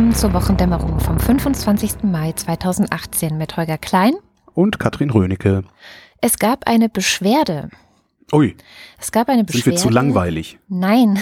willkommen zur Wochendämmerung vom 25. Mai 2018 mit Holger Klein und Katrin Rönecke. Es gab eine Beschwerde. Ui. Es gab eine Beschwerde. Sind wir zu langweilig? Nein.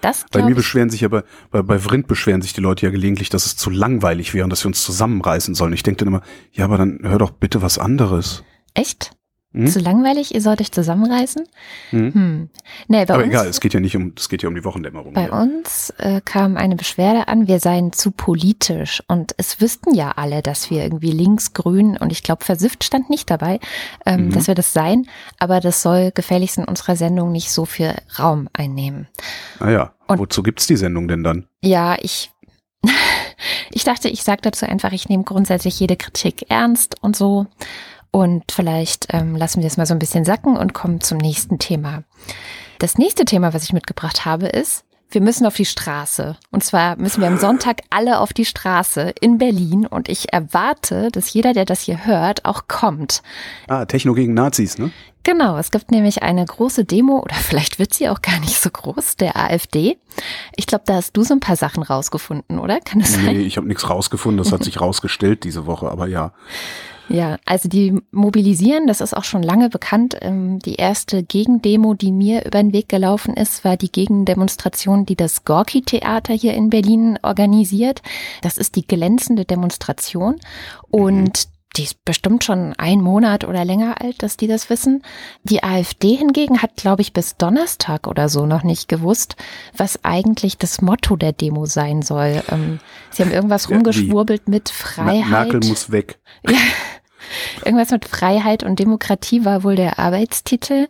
Das bei mir beschweren sich aber, bei, bei Vrind beschweren sich die Leute ja gelegentlich, dass es zu langweilig wäre und dass wir uns zusammenreißen sollen. Ich denke dann immer, ja, aber dann hör doch bitte was anderes. Echt? Hm? Zu langweilig? Ihr sollt euch zusammenreißen? Hm. Hm. Nee, bei Aber uns, egal, es geht ja nicht um, es geht ja um die Wochendämmerung. Bei ja. uns äh, kam eine Beschwerde an, wir seien zu politisch. Und es wüssten ja alle, dass wir irgendwie links, grün und ich glaube, versifft stand nicht dabei, ähm, mhm. dass wir das seien. Aber das soll gefälligst in unserer Sendung nicht so viel Raum einnehmen. Ah ja, und wozu gibt's die Sendung denn dann? Ja, ich ich dachte, ich sage dazu einfach, ich nehme grundsätzlich jede Kritik ernst und so. Und vielleicht ähm, lassen wir es mal so ein bisschen sacken und kommen zum nächsten Thema. Das nächste Thema, was ich mitgebracht habe, ist, wir müssen auf die Straße. Und zwar müssen wir am Sonntag alle auf die Straße in Berlin. Und ich erwarte, dass jeder, der das hier hört, auch kommt. Ah, Techno gegen Nazis, ne? Genau, es gibt nämlich eine große Demo, oder vielleicht wird sie auch gar nicht so groß, der AfD. Ich glaube, da hast du so ein paar Sachen rausgefunden, oder? Kann das nee, sein? Nee, ich habe nichts rausgefunden, das hat sich rausgestellt diese Woche, aber ja. Ja, also die mobilisieren, das ist auch schon lange bekannt. Ähm, die erste Gegendemo, die mir über den Weg gelaufen ist, war die Gegendemonstration, die das Gorki-Theater hier in Berlin organisiert. Das ist die glänzende Demonstration und mhm. Die ist bestimmt schon ein Monat oder länger alt, dass die das wissen. Die AfD hingegen hat, glaube ich, bis Donnerstag oder so noch nicht gewusst, was eigentlich das Motto der Demo sein soll. Ähm, sie haben irgendwas rumgeschwurbelt mit Freiheit. Merkel muss weg. Ja, Irgendwas mit Freiheit und Demokratie war wohl der Arbeitstitel.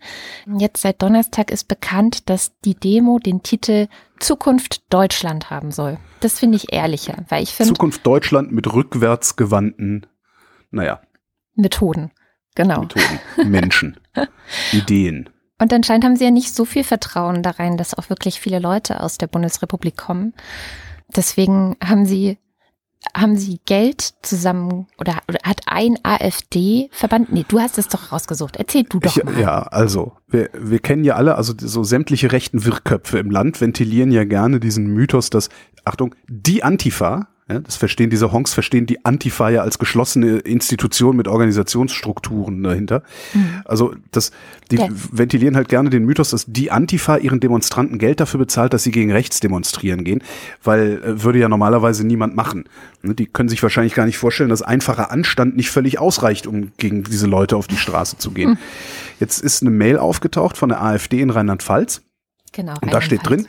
Jetzt seit Donnerstag ist bekannt, dass die Demo den Titel Zukunft Deutschland haben soll. Das finde ich ehrlicher, weil ich finde. Zukunft Deutschland mit rückwärtsgewandten, naja. Methoden. Genau. Methoden. Menschen. Ideen. Und anscheinend haben sie ja nicht so viel Vertrauen da rein, dass auch wirklich viele Leute aus der Bundesrepublik kommen. Deswegen haben sie haben Sie Geld zusammen oder, oder hat ein AfD-Verband? Nee, du hast es doch rausgesucht. Erzähl du doch ich, mal. Ja, also wir, wir kennen ja alle, also so sämtliche rechten Wirrköpfe im Land ventilieren ja gerne diesen Mythos, dass, Achtung, die Antifa, ja, das verstehen diese Honks, verstehen die Antifa ja als geschlossene Institution mit Organisationsstrukturen dahinter. Mhm. Also das, die ja. ventilieren halt gerne den Mythos, dass die Antifa ihren Demonstranten Geld dafür bezahlt, dass sie gegen rechts demonstrieren gehen, weil äh, würde ja normalerweise niemand machen. Ne, die können sich wahrscheinlich gar nicht vorstellen, dass einfacher Anstand nicht völlig ausreicht, um gegen diese Leute auf die Straße zu gehen. Mhm. Jetzt ist eine Mail aufgetaucht von der AfD in Rheinland-Pfalz. Genau. Und da steht drin,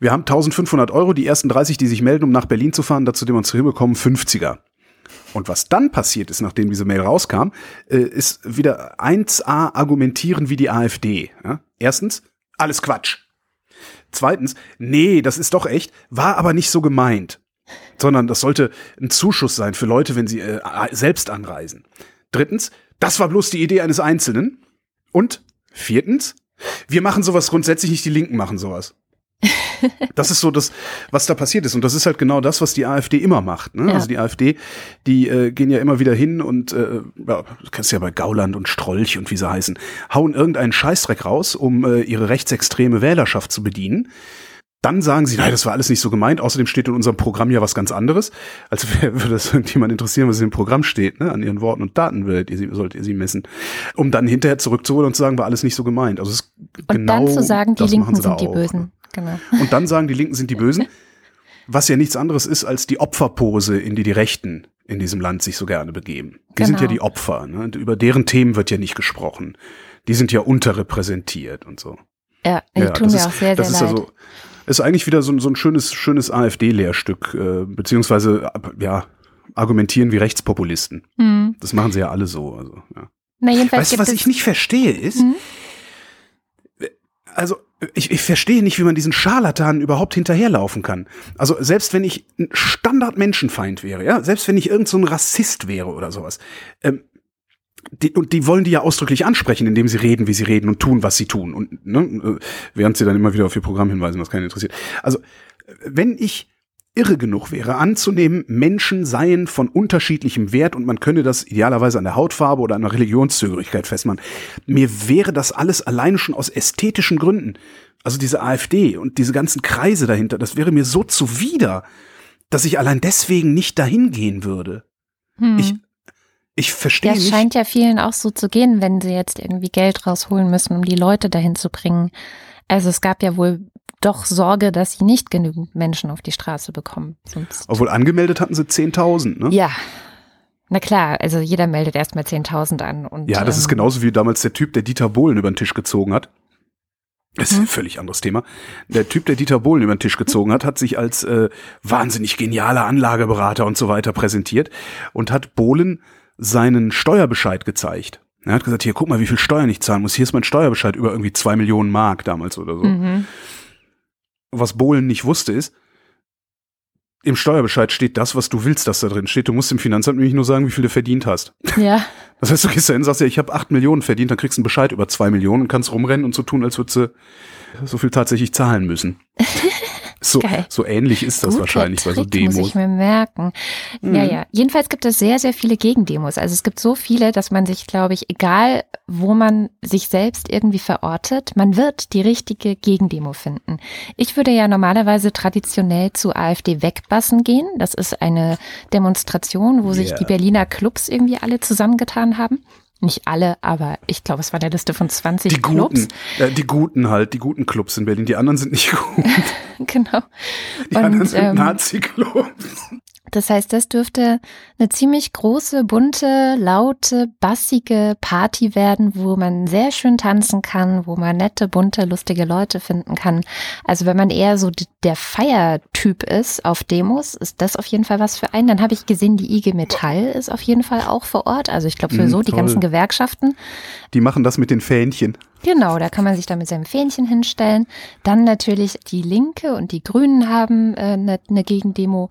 wir haben 1500 Euro, die ersten 30, die sich melden, um nach Berlin zu fahren, dazu demonstrieren, bekommen 50er. Und was dann passiert ist, nachdem diese Mail rauskam, äh, ist wieder 1a argumentieren wie die AfD. Erstens, alles Quatsch. Zweitens, nee, das ist doch echt, war aber nicht so gemeint. Sondern das sollte ein Zuschuss sein für Leute, wenn sie äh, selbst anreisen. Drittens, das war bloß die Idee eines Einzelnen. Und viertens, wir machen sowas grundsätzlich nicht, die Linken machen sowas. Das ist so das, was da passiert ist. Und das ist halt genau das, was die AfD immer macht. Ne? Ja. Also die AfD, die äh, gehen ja immer wieder hin und, äh, ja, du kennst ja bei Gauland und Strolch und wie sie heißen, hauen irgendeinen Scheißdreck raus, um äh, ihre rechtsextreme Wählerschaft zu bedienen. Dann sagen sie, nein, das war alles nicht so gemeint. Außerdem steht in unserem Programm ja was ganz anderes. Also würde das irgendjemand interessieren, was in dem Programm steht, ne? An ihren Worten und Daten würdet ihr sie, solltet ihr sie messen. Um dann hinterher zurückzuholen und zu sagen, war alles nicht so gemeint. Also es ist und genau dann zu sagen, die Linken sind die Bösen. Genau. Und dann sagen, die Linken sind die Bösen, was ja nichts anderes ist als die Opferpose, in die die Rechten in diesem Land sich so gerne begeben. Die genau. sind ja genau. die Opfer, ne? Und über deren Themen wird ja nicht gesprochen. Die sind ja unterrepräsentiert und so. Ja, die ja, tun mir ist, auch sehr, das sehr ist leid. Also, ist eigentlich wieder so, so ein schönes, schönes AfD-Lehrstück, äh, beziehungsweise, ja, argumentieren wie Rechtspopulisten. Mhm. Das machen sie ja alle so. Also, ja. Na, jedenfalls weißt du, was ich nicht verstehe, ist, mhm. also ich, ich verstehe nicht, wie man diesen Scharlatanen überhaupt hinterherlaufen kann. Also selbst wenn ich ein Standard-Menschenfeind wäre, ja, selbst wenn ich irgend so ein Rassist wäre oder sowas, ähm, die, und die wollen die ja ausdrücklich ansprechen, indem sie reden, wie sie reden und tun, was sie tun. Und ne, äh, während sie dann immer wieder auf ihr Programm hinweisen, was keinen interessiert. Also, wenn ich irre genug wäre, anzunehmen, Menschen seien von unterschiedlichem Wert und man könne das idealerweise an der Hautfarbe oder an der Religionszugehörigkeit festmachen. Mir wäre das alles alleine schon aus ästhetischen Gründen. Also diese AfD und diese ganzen Kreise dahinter, das wäre mir so zuwider. dass ich allein deswegen nicht dahin gehen würde. Hm. Ich, ich verstehe ja, nicht. Das scheint ja vielen auch so zu gehen, wenn sie jetzt irgendwie Geld rausholen müssen, um die Leute dahin zu bringen. Also es gab ja wohl doch Sorge, dass sie nicht genügend Menschen auf die Straße bekommen. Sonst Obwohl angemeldet hatten sie 10.000, ne? Ja. Na klar, also jeder meldet erstmal 10.000 an. Und, ja, das ähm, ist genauso wie damals der Typ, der Dieter Bohlen über den Tisch gezogen hat. Das ist ein hm? völlig anderes Thema. Der Typ, der Dieter Bohlen über den Tisch gezogen hat, hat sich als äh, wahnsinnig genialer Anlageberater und so weiter präsentiert und hat Bohlen seinen Steuerbescheid gezeigt. Er hat gesagt, hier, guck mal, wie viel Steuern ich zahlen muss. Hier ist mein Steuerbescheid über irgendwie zwei Millionen Mark damals oder so. Mhm. Was Bohlen nicht wusste ist, im Steuerbescheid steht das, was du willst, dass da drin steht. Du musst dem Finanzamt nämlich nur sagen, wie viel du verdient hast. Ja. Das heißt, du gehst dahin sagst ja, ich habe acht Millionen verdient, dann kriegst du einen Bescheid über zwei Millionen und kannst rumrennen und so tun, als würdest du so viel tatsächlich zahlen müssen. So, so ähnlich ist das Guter wahrscheinlich Trick, bei so Demos. Muss ich mir merken. Mhm. Ja, ja. Jedenfalls gibt es sehr, sehr viele Gegendemos. Also es gibt so viele, dass man sich, glaube ich, egal wo man sich selbst irgendwie verortet, man wird die richtige Gegendemo finden. Ich würde ja normalerweise traditionell zu AfD wegbassen gehen. Das ist eine Demonstration, wo yeah. sich die Berliner Clubs irgendwie alle zusammengetan haben. Nicht alle, aber ich glaube, es war der Liste von 20 die Clubs. Guten, äh, die guten halt, die guten Clubs in Berlin. Die anderen sind nicht gut. genau. Die Und, anderen sind ähm, Nazi-Clubs. Das heißt, das dürfte eine ziemlich große, bunte, laute, bassige Party werden, wo man sehr schön tanzen kann, wo man nette, bunte, lustige Leute finden kann. Also wenn man eher so der Feiertyp ist auf Demos, ist das auf jeden Fall was für einen. Dann habe ich gesehen, die IG Metall ist auf jeden Fall auch vor Ort. Also ich glaube sowieso mm, die ganzen Gewerkschaften. Die machen das mit den Fähnchen. Genau, da kann man sich da mit seinem Fähnchen hinstellen. Dann natürlich die Linke und die Grünen haben äh, eine, eine Gegendemo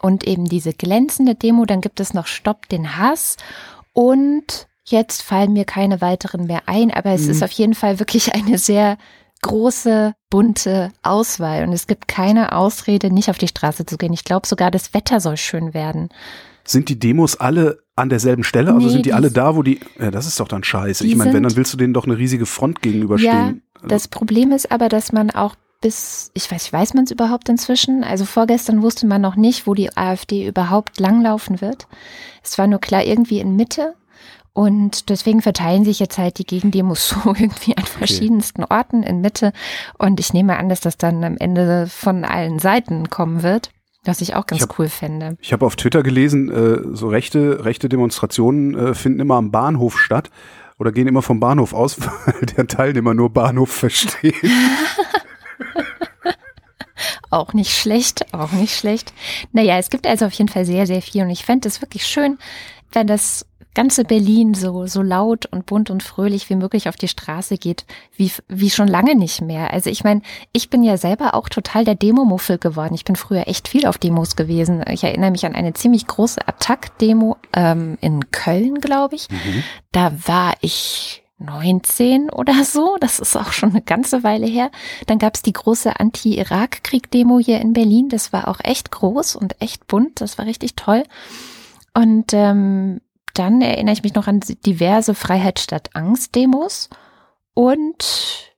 und eben diese glänzende Demo. Dann gibt es noch Stopp den Hass und jetzt fallen mir keine weiteren mehr ein, aber es mhm. ist auf jeden Fall wirklich eine sehr große, bunte Auswahl und es gibt keine Ausrede, nicht auf die Straße zu gehen. Ich glaube sogar, das Wetter soll schön werden. Sind die Demos alle an derselben Stelle? Also nee, sind die, die alle da, wo die. Ja, das ist doch dann scheiße. Ich meine, wenn, dann willst du denen doch eine riesige Front gegenüberstehen. Ja, das Problem ist aber, dass man auch bis, ich weiß, weiß man es überhaupt inzwischen? Also vorgestern wusste man noch nicht, wo die AfD überhaupt langlaufen wird. Es war nur klar irgendwie in Mitte. Und deswegen verteilen sich jetzt halt die Gegendemos so irgendwie an verschiedensten okay. Orten in Mitte. Und ich nehme an, dass das dann am Ende von allen Seiten kommen wird. Was ich auch ganz ich hab, cool fände. Ich habe auf Twitter gelesen, äh, so rechte, rechte Demonstrationen äh, finden immer am Bahnhof statt oder gehen immer vom Bahnhof aus, weil der Teilnehmer nur Bahnhof versteht. auch nicht schlecht, auch nicht schlecht. Naja, es gibt also auf jeden Fall sehr, sehr viel und ich fände es wirklich schön, wenn das ganze Berlin so, so laut und bunt und fröhlich wie möglich auf die Straße geht, wie, wie schon lange nicht mehr. Also ich meine, ich bin ja selber auch total der Demomuffel geworden. Ich bin früher echt viel auf Demos gewesen. Ich erinnere mich an eine ziemlich große Attack-Demo ähm, in Köln, glaube ich. Mhm. Da war ich 19 oder so, das ist auch schon eine ganze Weile her. Dann gab es die große Anti-Irak-Krieg-Demo hier in Berlin. Das war auch echt groß und echt bunt. Das war richtig toll. Und ähm, dann erinnere ich mich noch an diverse Freiheit statt Angst-Demos. Und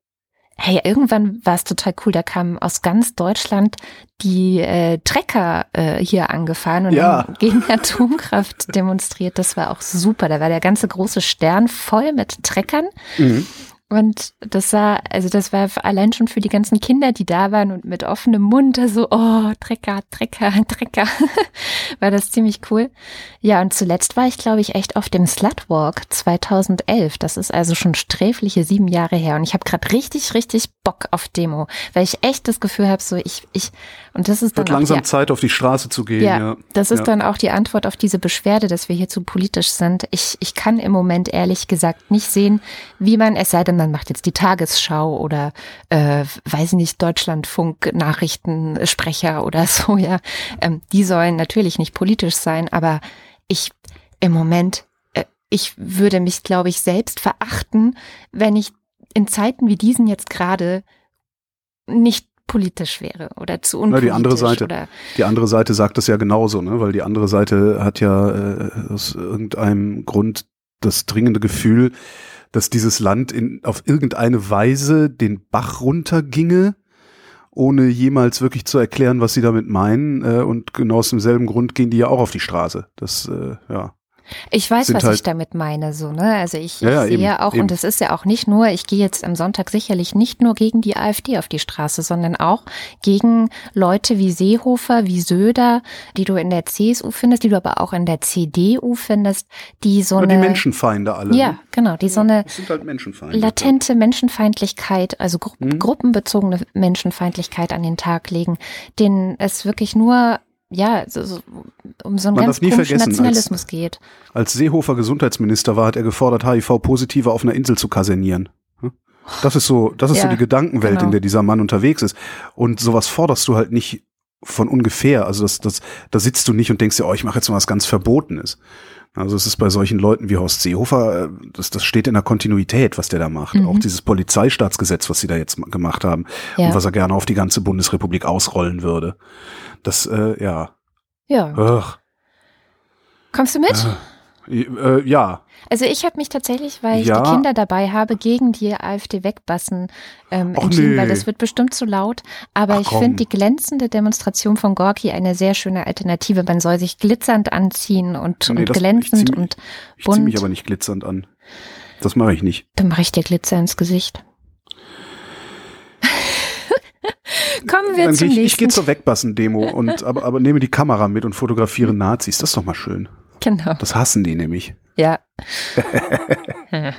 hey, irgendwann war es total cool. Da kamen aus ganz Deutschland die äh, Trecker äh, hier angefahren und ja. gegen Atomkraft demonstriert. Das war auch super. Da war der ganze große Stern voll mit Treckern. Mhm. Und das sah, also das war allein schon für die ganzen Kinder, die da waren und mit offenem Mund so, oh, Trecker, Trecker, Trecker, war das ziemlich cool. Ja, und zuletzt war ich, glaube ich, echt auf dem Slutwalk 2011. Das ist also schon sträfliche sieben Jahre her. Und ich habe gerade richtig, richtig Bock auf Demo, weil ich echt das Gefühl habe, so ich, ich, und das ist dann Wird langsam die, Zeit, auf die Straße zu gehen. Ja, ja. das ist ja. dann auch die Antwort auf diese Beschwerde, dass wir hier zu politisch sind. Ich, ich kann im Moment ehrlich gesagt nicht sehen, wie man, es sei denn, man macht jetzt die Tagesschau oder äh, weiß nicht, Deutschlandfunk Nachrichtensprecher oder so, ja. Ähm, die sollen natürlich nicht politisch sein, aber ich im Moment, äh, ich würde mich, glaube ich, selbst verachten, wenn ich in Zeiten wie diesen jetzt gerade nicht politisch wäre oder zu unpolitisch. Na, die andere Seite, oder die andere Seite sagt das ja genauso, ne? weil die andere Seite hat ja äh, aus irgendeinem Grund das dringende Gefühl, dass dieses Land in, auf irgendeine Weise den Bach runterginge ohne jemals wirklich zu erklären, was sie damit meinen. Äh, und genau aus demselben Grund gehen die ja auch auf die Straße. Das, äh, ja. Ich weiß, was halt ich damit meine, so, ne? Also ich, Ja, ja, sehe eben, auch, eben. und es ist ja auch nicht nur, ich gehe jetzt am Sonntag sicherlich nicht nur gegen die AfD auf die Straße, sondern auch gegen Leute wie Seehofer, wie Söder, die du in der CSU findest, die du aber auch in der CDU findest, die so eine. die Menschenfeinde alle. Ja, ne? genau, die so eine halt Menschenfeinde. latente Menschenfeindlichkeit, also gru Mhm. gruppenbezogene Menschenfeindlichkeit an den Tag legen, denen es wirklich nur ja, so, so, um so einen Man ganz komischen vergessen, als- Nationalismus geht. Als Seehofer Gesundheitsminister war, hat er gefordert, HIV-Positive auf einer Insel zu kasernieren. Hm? Das ist so, das ist so Ja, die Gedankenwelt, genau. in der dieser Mann unterwegs ist. Und sowas forderst du halt nicht von ungefähr. Also das, das, da sitzt du nicht und denkst dir, oh, ich mache jetzt mal was ganz Verbotenes. Also es ist bei solchen Leuten wie Horst Seehofer, äh, das, das steht in der Kontinuität, was der da macht. Mhm. Auch dieses Polizeistaatsgesetz, was sie da jetzt ma- gemacht haben Ja. und was er gerne auf die ganze Bundesrepublik ausrollen würde. Das, äh, ja. Ja. Ugh. Kommst du mit? Äh, ja, Also ich habe mich tatsächlich, weil ich Ja. die Kinder dabei habe, gegen die AfD wegbassen ähm, Och, entschieden, nee. weil das wird bestimmt zu laut. Aber Ach, ich finde die glänzende Demonstration von Gorki eine sehr schöne Alternative. Man soll sich glitzernd anziehen und, Nee, und das- ich glänzend zieh mich- und ich ziehe mich bunt. aber nicht glitzernd an. Das mache ich nicht. Dann mache ich dir Glitzer ins Gesicht. Kommen wir Dann zum ich, ich nächsten. gehe zur Wegbassen-Demo und aber, aber nehme die Kamera mit und fotografiere Nazis. Das ist doch mal schön. Genau. Das hassen die nämlich. Ja.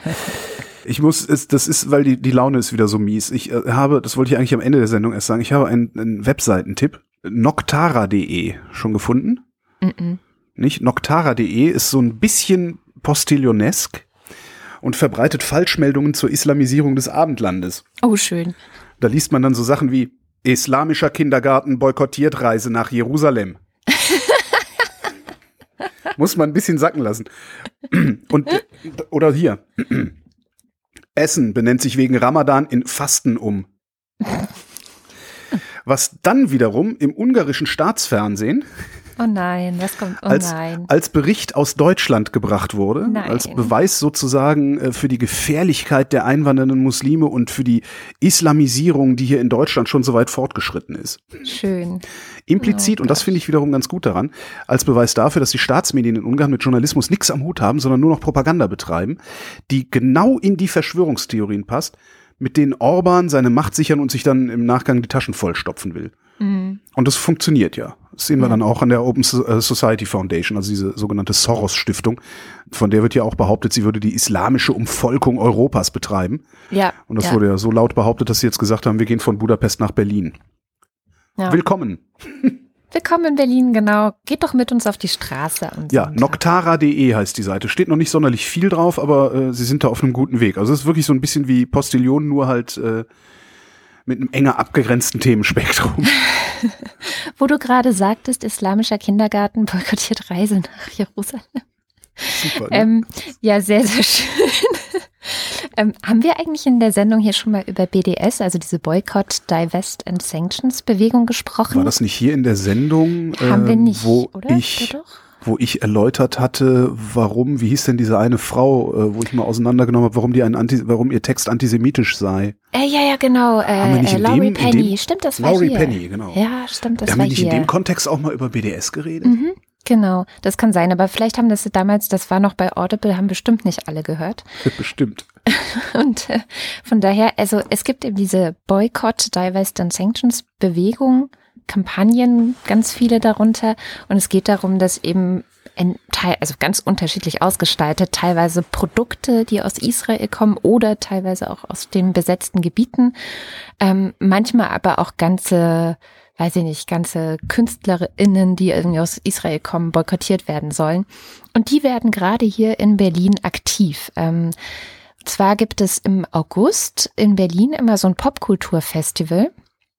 Ich muss, es, das ist, weil die, die Laune ist wieder so mies. Ich äh, habe, das wollte ich eigentlich am Ende der Sendung erst sagen, ich habe einen, einen Webseitentipp. Noctara.de schon gefunden. Mhm. Nicht? Noctara.de ist so ein bisschen postillionesk und verbreitet Falschmeldungen zur Islamisierung des Abendlandes. Oh, schön. Da liest man dann so Sachen wie Islamischer Kindergarten boykottiert Reise nach Jerusalem. Muss man ein bisschen sacken lassen. Und äh, oder hier. Essen benennt sich wegen Ramadan in Fasten um. Was dann wiederum im ungarischen Staatsfernsehen Oh nein, was kommt? Oh als, nein. als Bericht aus Deutschland gebracht wurde, Nein. als Beweis sozusagen äh, für die Gefährlichkeit der einwandernden Muslime und für die Islamisierung, die hier in Deutschland schon so weit fortgeschritten ist. Schön. Implizit, Oh und das finde ich wiederum ganz gut daran, als Beweis dafür, dass die Staatsmedien in Ungarn mit Journalismus nichts am Hut haben, sondern nur noch Propaganda betreiben, die genau in die Verschwörungstheorien passt, mit denen Orban seine Macht sichern und sich dann im Nachgang die Taschen vollstopfen will. Mhm. Und das funktioniert ja. Das sehen wir dann auch an der Open äh, Society Foundation, also diese sogenannte Soros-Stiftung. Von der wird ja auch behauptet, sie würde die islamische Umvolkung Europas betreiben. Ja. Und das ja. wurde ja so laut behauptet, dass sie jetzt gesagt haben, wir gehen von Budapest nach Berlin. ja. Willkommen. Willkommen in Berlin, genau. Geht doch mit uns auf die Straße. Ja, noctara.de heißt die Seite. Steht noch nicht sonderlich viel drauf, aber äh, sie sind da auf einem guten Weg. Also es ist wirklich so ein bisschen wie Postillon, nur halt äh, mit einem enger abgegrenzten Themenspektrum. Wo du gerade sagtest, islamischer Kindergarten boykottiert Reise nach Jerusalem. Super. Ne? Ähm, ja, sehr, sehr schön. Ähm, haben wir eigentlich in der Sendung hier schon mal über BDS, also diese Boycott, Divest and Sanctions Bewegung gesprochen? War das nicht hier in der Sendung, haben wir ähm, nicht, wo oder? ich wo ich erläutert hatte, warum, wie hieß denn diese eine Frau, äh, wo ich mal auseinandergenommen habe, warum die ein Anti, warum ihr Text antisemitisch sei. Äh, ja, ja, genau. Haben wir Äh, nicht äh, in Laurie dem- in Penny. dem- stimmt, das war Laurie hier. Penny, genau. Ja, stimmt, das haben war wir nicht in dem Kontext auch mal über BDS geredet? Mhm, genau, das kann sein. Aber vielleicht haben das damals, das war noch bei Audible, haben bestimmt nicht alle gehört. Bestimmt. Und äh, von daher, also es gibt eben diese Boycott, Divest and Sanctions Bewegung, Kampagnen, ganz viele darunter. Und es geht darum, dass eben ein Teil, also ganz unterschiedlich ausgestaltet, teilweise Produkte, die aus Israel kommen oder teilweise auch aus den besetzten Gebieten, ähm, manchmal aber auch ganze, weiß ich nicht, ganze KünstlerInnen, die irgendwie aus Israel kommen, boykottiert werden sollen. Und die werden gerade hier in Berlin aktiv. Ähm, zwar gibt es im August in Berlin immer so ein Popkulturfestival.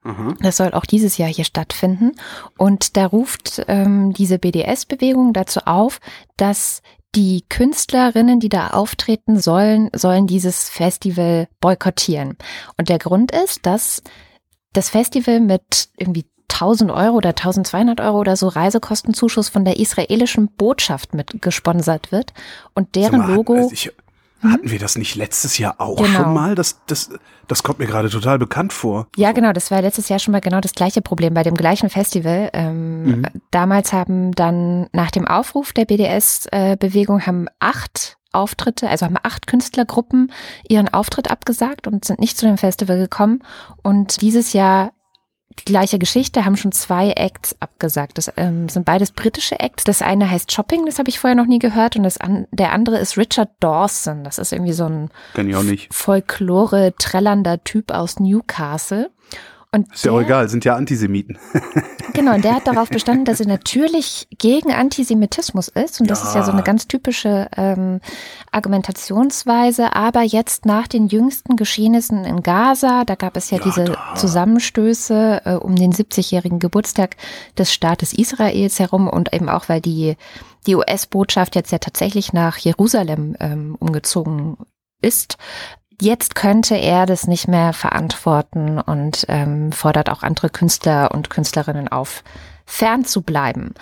Aha. Das soll auch dieses Jahr hier stattfinden. Und da ruft ähm, diese BDS-Bewegung dazu auf, dass die Künstlerinnen, die da auftreten sollen, sollen dieses Festival boykottieren. Und der Grund ist, dass das Festival mit irgendwie 1000 Euro oder 1200 Euro oder so Reisekostenzuschuss von der israelischen Botschaft mit gesponsert wird und deren mal, Logo also ich? Hatten wir das nicht letztes Jahr auch genau. schon mal? Das, das, das kommt mir gerade total bekannt vor. Ja, genau. Das war letztes Jahr schon mal genau das gleiche Problem bei dem gleichen Festival. Ähm, mhm. Damals haben dann nach dem Aufruf der BDS-Bewegung haben acht Auftritte, also haben acht Künstlergruppen ihren Auftritt abgesagt und sind nicht zu dem Festival gekommen. Und dieses Jahr die gleiche Geschichte, haben schon zwei Acts abgesagt. Das ähm, sind beides britische Acts. Das eine heißt Shopping, das habe ich vorher noch nie gehört. Und das an, der andere ist Richard Dawson. Das ist irgendwie so ein Folklore-trällernder Typ aus Newcastle. Und ist der, ja auch egal, sind ja Antisemiten. genau, und der hat darauf bestanden, dass er natürlich gegen Antisemitismus ist. Und das ja. ist ja so eine ganz typische ähm, Argumentationsweise. Aber jetzt nach den jüngsten Geschehnissen in Gaza, da gab es ja, ja diese da. Zusammenstöße äh, um den 70-jährigen Geburtstag des Staates Israels herum und eben auch, weil die, die US-Botschaft jetzt ja tatsächlich nach Jerusalem ähm, umgezogen ist, jetzt könnte er das nicht mehr verantworten und ähm, fordert auch andere Künstler und Künstlerinnen auf, fern zu bleiben.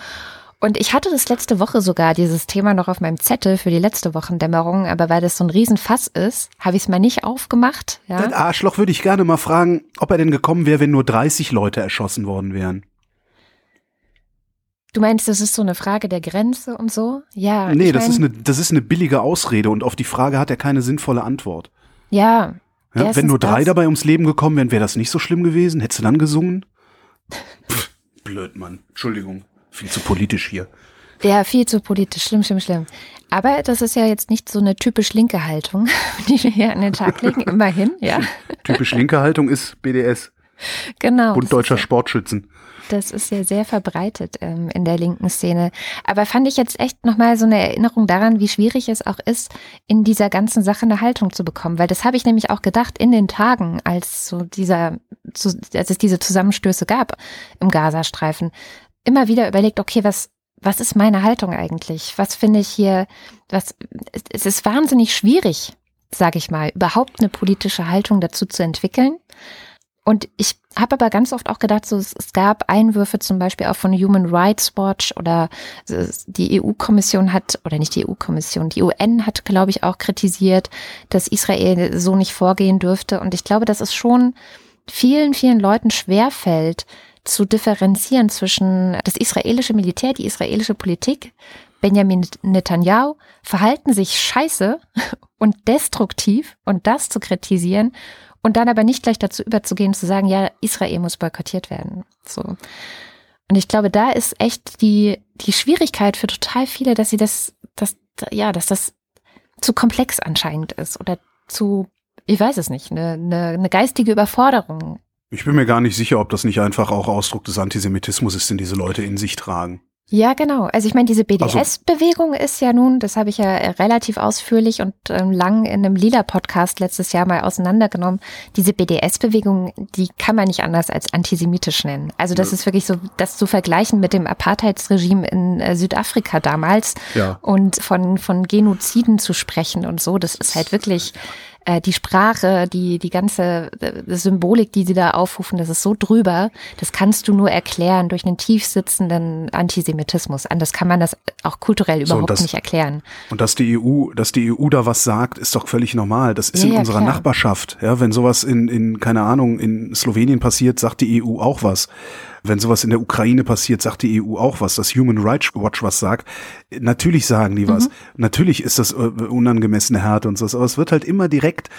Und ich hatte das letzte Woche sogar, dieses Thema noch auf meinem Zettel für die letzte Wochendämmerung, aber weil das so ein Riesenfass ist, habe ich es mal nicht aufgemacht. Ja. Den Arschloch würde ich gerne mal fragen, ob er denn gekommen wäre, wenn nur 30 Leute erschossen worden wären. Du meinst, das ist so eine Frage der Grenze und so? Ja. Nee, das, mein, ist eine, das ist eine billige Ausrede und auf die Frage hat er keine sinnvolle Antwort. Ja. ja wenn nur drei dabei ums Leben gekommen wären, wäre das nicht so schlimm gewesen? Hättest du dann gesungen? Pff, blöd, Mann. Entschuldigung. Viel zu politisch hier. Ja, viel zu politisch. Schlimm, schlimm, schlimm. Aber das ist ja jetzt nicht so eine typisch linke Haltung, die wir hier an den Tag legen. Immerhin, ja. Typisch linke Haltung ist BDS. Genau. Bund Deutscher Sportschützen. Das ist ja sehr verbreitet ähm, in der linken Szene. Aber fand ich jetzt echt nochmal so eine Erinnerung daran, wie schwierig es auch ist, in dieser ganzen Sache eine Haltung zu bekommen. Weil das habe ich nämlich auch gedacht in den Tagen, als so dieser, als es diese Zusammenstöße gab im Gazastreifen. Immer wieder überlegt, okay, was, was ist meine Haltung eigentlich? Was finde ich hier, was, es ist wahnsinnig schwierig, sage ich mal, überhaupt eine politische Haltung dazu zu entwickeln. Und ich habe aber ganz oft auch gedacht, so, es, es gab Einwürfe zum Beispiel auch von Human Rights Watch oder die EU-Kommission hat, oder nicht die EU-Kommission, die UN hat, glaube ich, auch kritisiert, dass Israel so nicht vorgehen dürfte. Und ich glaube, dass es schon vielen, vielen Leuten schwerfällt, zu differenzieren zwischen das israelische Militär, die israelische Politik, Benjamin Netanyahu verhalten sich scheiße und destruktiv und das zu kritisieren und dann aber nicht gleich dazu überzugehen, zu sagen, ja, Israel muss boykottiert werden. So. Und ich glaube, da ist echt die, die Schwierigkeit für total viele, dass sie das, das, ja, dass das zu komplex anscheinend ist oder zu, ich weiß es nicht, eine, eine, eine geistige Überforderung. Ich bin mir gar nicht sicher, ob das nicht einfach auch Ausdruck des Antisemitismus ist, den diese Leute in sich tragen. Ja, genau. Also ich meine, diese BDS-Bewegung also, ist ja nun, das habe ich ja relativ ausführlich und ähm, lang in einem Lila-Podcast letztes Jahr mal auseinandergenommen. Diese BDS-Bewegung, die kann man nicht anders als antisemitisch nennen. Also das ja. ist wirklich so, das zu vergleichen mit dem Apartheidsregime in äh, Südafrika damals ja. und von, von Genoziden zu sprechen und so, das ist halt wirklich äh, die Sprache, die, die ganze äh, Symbolik, die sie da aufrufen, das ist so drüber, das kannst du nur erklären durch einen tief sitzenden Antisemitismus. Anders kann man das auch kulturell überhaupt so, das, nicht erklären. Und dass die EU, dass die EU da was sagt, ist doch völlig normal. Das ist ja, in ja, unserer klar. Nachbarschaft. Ja, wenn sowas in, in, keine Ahnung, in Slowenien passiert, sagt die EU auch was. Wenn sowas in der Ukraine passiert, sagt die EU auch was, dass Human Rights Watch was sagt. Natürlich sagen die was. Mhm. Natürlich ist das äh, unangemessene Härte und so, aber es wird halt immer direkt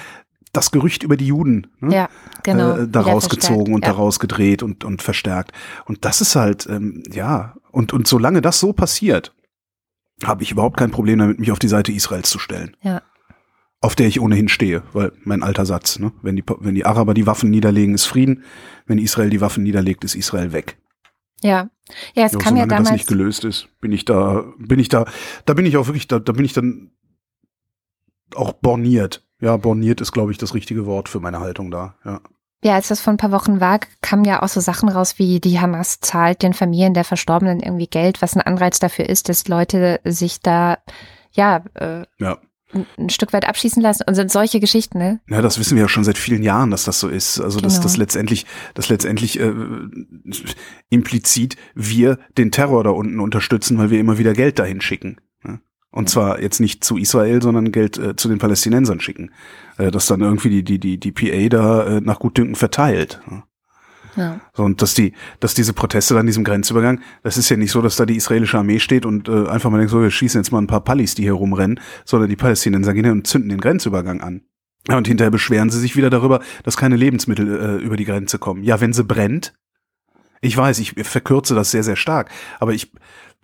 das Gerücht über die Juden ne? ja, genau. äh, daraus gezogen und ja. daraus gedreht und, und verstärkt. Und das ist halt, ähm, ja, und, und solange das so passiert, habe ich überhaupt kein Problem damit, mich auf die Seite Israels zu stellen. Ja. Auf der ich ohnehin stehe, weil mein alter Satz, ne? wenn, die, wenn die Araber die Waffen niederlegen, ist Frieden. Wenn Israel die Waffen niederlegt, ist Israel weg. Ja, ja, es ja, kam ja damals. das nicht gelöst ist, bin ich da, bin ich da, da bin ich auch wirklich, da, da bin ich dann auch borniert. Ja, borniert ist, glaube ich, das richtige Wort für meine Haltung da. Ja. Ja, als das vor ein paar Wochen war, kamen ja auch so Sachen raus, wie die Hamas zahlt den Familien der Verstorbenen irgendwie Geld, was ein Anreiz dafür ist, dass Leute sich da ja, äh, ja ein Stück weit abschießen lassen und sind solche Geschichten, ne? Ja, das wissen wir ja schon seit vielen Jahren, dass das so ist. Also genau. dass das letztendlich, dass letztendlich äh, implizit wir den Terror da unten unterstützen, weil wir immer wieder Geld dahin schicken. Ne? Und zwar jetzt nicht zu Israel, sondern Geld äh, zu den Palästinensern schicken. Äh, das dann irgendwie die, die, die, die PA da äh, nach Gutdünken verteilt. Ja. So, und dass die, dass diese Proteste an diesem Grenzübergang, das ist ja nicht so, dass da die israelische Armee steht und äh, einfach mal denkt, so, wir schießen jetzt mal ein paar Pallis, die hier rumrennen, sondern die Palästinenser gehen hin und zünden den Grenzübergang an. Ja, und hinterher beschweren sie sich wieder darüber, dass keine Lebensmittel äh, über die Grenze kommen. Ja, wenn sie brennt, ich weiß, ich verkürze das sehr, sehr stark, aber ich,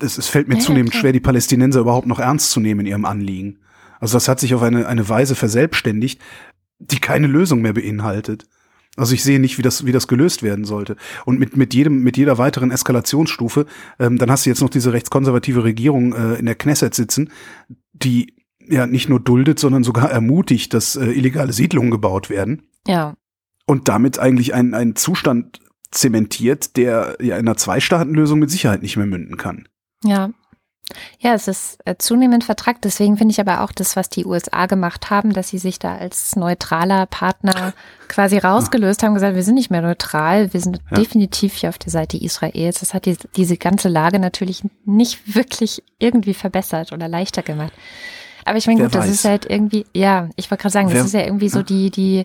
es, es fällt mir ja, zunehmend ja, schwer, die Palästinenser überhaupt noch ernst zu nehmen in ihrem Anliegen. Also das hat sich auf eine, eine Weise verselbstständigt, die keine Lösung mehr beinhaltet. Also ich sehe nicht, wie das, wie das gelöst werden sollte. Und mit, mit jedem, mit jeder weiteren Eskalationsstufe, ähm, dann hast du jetzt noch diese rechtskonservative Regierung äh, in der Knesset sitzen, die ja nicht nur duldet, sondern sogar ermutigt, dass äh, illegale Siedlungen gebaut werden. Ja. Und damit eigentlich einen, einen Zustand zementiert, der ja in einer Zwei-Staaten-Lösung mit Sicherheit nicht mehr münden kann. Ja, ja, es ist äh, zunehmend vertrackt. Deswegen finde ich aber auch das, was die USA gemacht haben, dass sie sich da als neutraler Partner quasi rausgelöst haben, gesagt, wir sind nicht mehr neutral, wir sind ja. definitiv hier auf der Seite Israels. Das hat die, diese ganze Lage natürlich nicht wirklich irgendwie verbessert oder leichter gemacht. Aber ich meine, gut, das ist halt irgendwie, ja, ich wollte gerade sagen, Wer, das ist ja irgendwie so die, die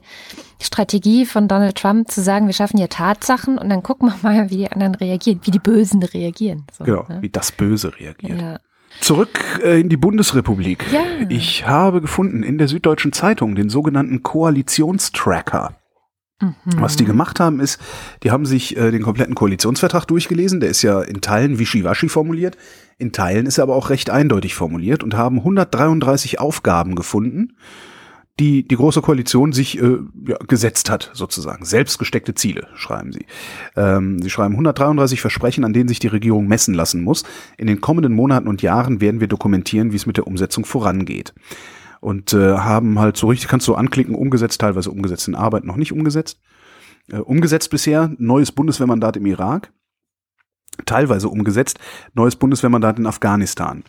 Strategie von Donald Trump zu sagen, wir schaffen hier Tatsachen und dann gucken wir mal, wie die anderen reagieren, wie die Bösen reagieren. So, genau, ne? wie das Böse reagiert. Ja. Zurück äh, in die Bundesrepublik. Ja. Ich habe gefunden in der Süddeutschen Zeitung den sogenannten Koalitionstracker. Mhm. Was die gemacht haben, ist, die haben sich äh, den kompletten Koalitionsvertrag durchgelesen. Der ist ja in Teilen wischiwaschi formuliert. In Teilen ist er aber auch recht eindeutig formuliert und haben 133 Aufgaben gefunden, die die Große Koalition sich äh, ja, gesetzt hat, sozusagen. Selbstgesteckte Ziele, schreiben sie. Ähm, sie schreiben 133 Versprechen, an denen sich die Regierung messen lassen muss. In den kommenden Monaten und Jahren werden wir dokumentieren, wie es mit der Umsetzung vorangeht und äh, haben halt so richtig, kannst du anklicken, umgesetzt, teilweise umgesetzt in Arbeit, noch nicht umgesetzt. Äh, umgesetzt bisher, neues Bundeswehrmandat im Irak, teilweise umgesetzt, neues Bundeswehrmandat in Afghanistan.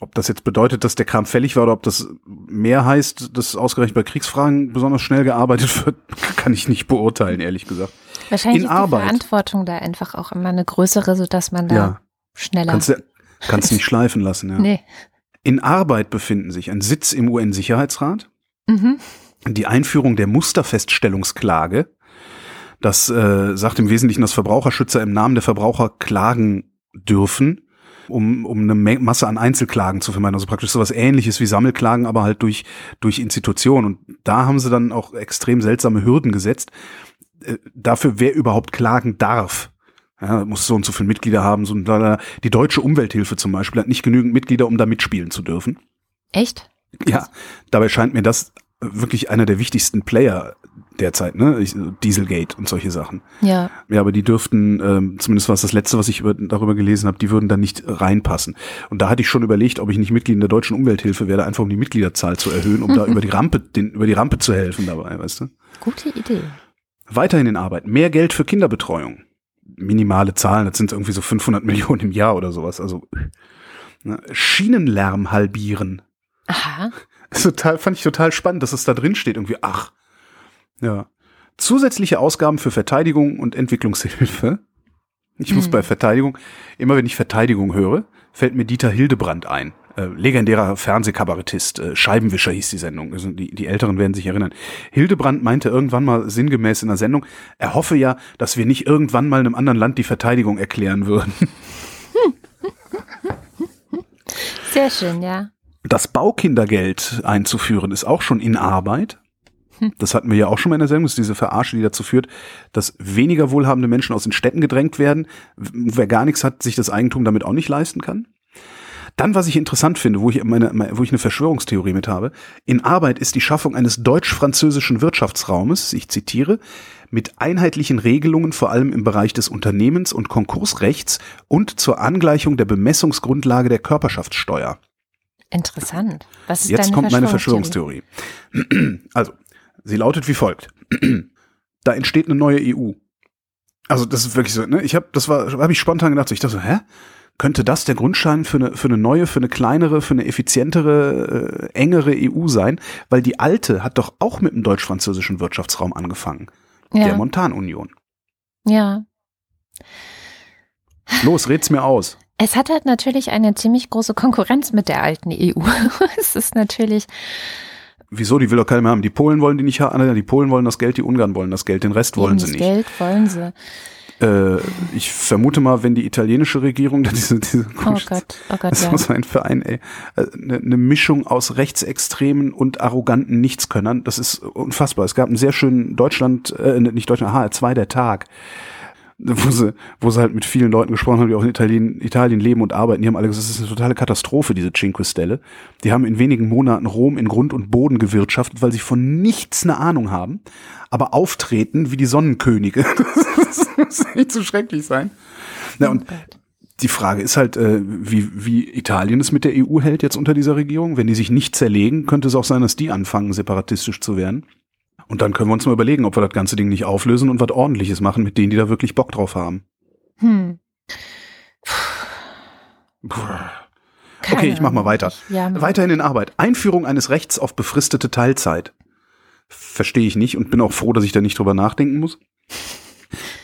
Ob das jetzt bedeutet, dass der Kram fällig war oder ob das mehr heißt, dass ausgerechnet bei Kriegsfragen besonders schnell gearbeitet wird, kann ich nicht beurteilen, ehrlich gesagt. Wahrscheinlich in ist die Arbeit. Verantwortung da einfach auch immer eine größere, sodass man da ja. schneller. Kannst du kannst nicht schleifen lassen, ja. Nee. In Arbeit befinden sich ein Sitz im UN-Sicherheitsrat, mhm. die Einführung der Musterfeststellungsklage. Das äh, sagt im Wesentlichen, dass Verbraucherschützer im Namen der Verbraucher klagen dürfen, um, um eine Masse an Einzelklagen zu vermeiden. Also praktisch sowas ähnliches wie Sammelklagen, aber halt durch, durch Institutionen. Und da haben sie dann auch extrem seltsame Hürden gesetzt, äh, dafür, wer überhaupt klagen darf. Ja, muss so und so viele Mitglieder haben. So, die deutsche Umwelthilfe zum Beispiel hat nicht genügend Mitglieder, um da mitspielen zu dürfen. Echt? Ja, dabei scheint mir das wirklich einer der wichtigsten Player derzeit, ne? Dieselgate und solche Sachen. Ja. Ja, aber die dürften, ähm, zumindest war es das letzte, was ich über, darüber gelesen habe, die würden da nicht reinpassen. Und da hatte ich schon überlegt, ob ich nicht Mitglied in der deutschen Umwelthilfe werde, einfach um die Mitgliederzahl zu erhöhen, um da über die Rampe, den, über die Rampe zu helfen dabei, weißt du? Gute Idee. Weiterhin in Arbeit. Mehr Geld für Kinderbetreuung minimale Zahlen, das sind irgendwie so 500 Millionen im Jahr oder sowas. Also ne, Schienenlärm halbieren. Aha. total, fand ich total spannend, dass es da drin steht. Irgendwie, ach. Ja. Zusätzliche Ausgaben für Verteidigung und Entwicklungshilfe. Ich muss hm. bei Verteidigung, immer wenn ich Verteidigung höre, fällt mir Dieter Hildebrand ein äh, legendärer Fernsehkabarettist, äh, Scheibenwischer hieß die Sendung. Also die, die Älteren werden sich erinnern. Hildebrand meinte irgendwann mal sinngemäß in der Sendung, er hoffe ja, dass wir nicht irgendwann mal einem anderen Land die Verteidigung erklären würden. Sehr schön, ja. Das Baukindergeld einzuführen ist auch schon in Arbeit. Das hatten wir ja auch schon mal in der Sendung. Das ist diese Verarsche, die dazu führt, dass weniger wohlhabende Menschen aus den Städten gedrängt werden. Wer gar nichts hat, sich das Eigentum damit auch nicht leisten kann. Dann, was ich interessant finde, wo ich, meine, wo ich eine Verschwörungstheorie mit habe, in Arbeit ist die Schaffung eines deutsch-französischen Wirtschaftsraumes, ich zitiere, mit einheitlichen Regelungen vor allem im Bereich des Unternehmens- und Konkursrechts und zur Angleichung der Bemessungsgrundlage der Körperschaftssteuer. Interessant. Was ist Jetzt kommt meine Verschwörungstheorie. Also, sie lautet wie folgt. Da entsteht eine neue EU. Also das ist wirklich so, ne? Ich habe, das war, habe ich spontan gedacht, so, ich dachte so, hä? Könnte das der Grundstein für eine, für eine neue, für eine kleinere, für eine effizientere, äh, engere EU sein? Weil die alte hat doch auch mit dem deutsch-französischen Wirtschaftsraum angefangen. Ja. Der Montanunion. Ja. Los, red's mir aus. Es hat halt natürlich eine ziemlich große Konkurrenz mit der alten EU. es ist natürlich. Wieso? Die will doch keiner mehr haben. Die Polen wollen die nicht haben. Die Polen wollen das Geld, die Ungarn wollen das Geld, den Rest wollen sie das nicht. Geld wollen sie. Äh, ich vermute mal, wenn die italienische Regierung diese, diese Oh Gott, oh Gott, das ja. muss ein Verein, ey, eine, eine Mischung aus Rechtsextremen und arroganten Nichtskönnern. Das ist unfassbar. Es gab einen sehr schönen Deutschland, äh, nicht Deutschland, HR2 der Tag, wo sie, wo sie halt mit vielen Leuten gesprochen haben, die auch in Italien, Italien leben und arbeiten. Die haben alle gesagt, das ist eine totale Katastrophe, diese Cinque Stelle. Die haben in wenigen Monaten Rom in Grund und Boden gewirtschaftet, weil sie von nichts eine Ahnung haben, aber auftreten wie die Sonnenkönige. das muss nicht so schrecklich sein. Na, und die Frage ist halt, äh, wie, wie Italien es mit der EU hält jetzt unter dieser Regierung. Wenn die sich nicht zerlegen, könnte es auch sein, dass die anfangen, separatistisch zu werden. Und dann können wir uns mal überlegen, ob wir das ganze Ding nicht auflösen und was ordentliches machen mit denen, die da wirklich Bock drauf haben. Hm. Keine Okay, ich mach mal weiter. Ja, mach. Weiterhin in Arbeit. Einführung eines Rechts auf befristete Teilzeit. Verstehe ich nicht und bin auch froh, dass ich da nicht drüber nachdenken muss.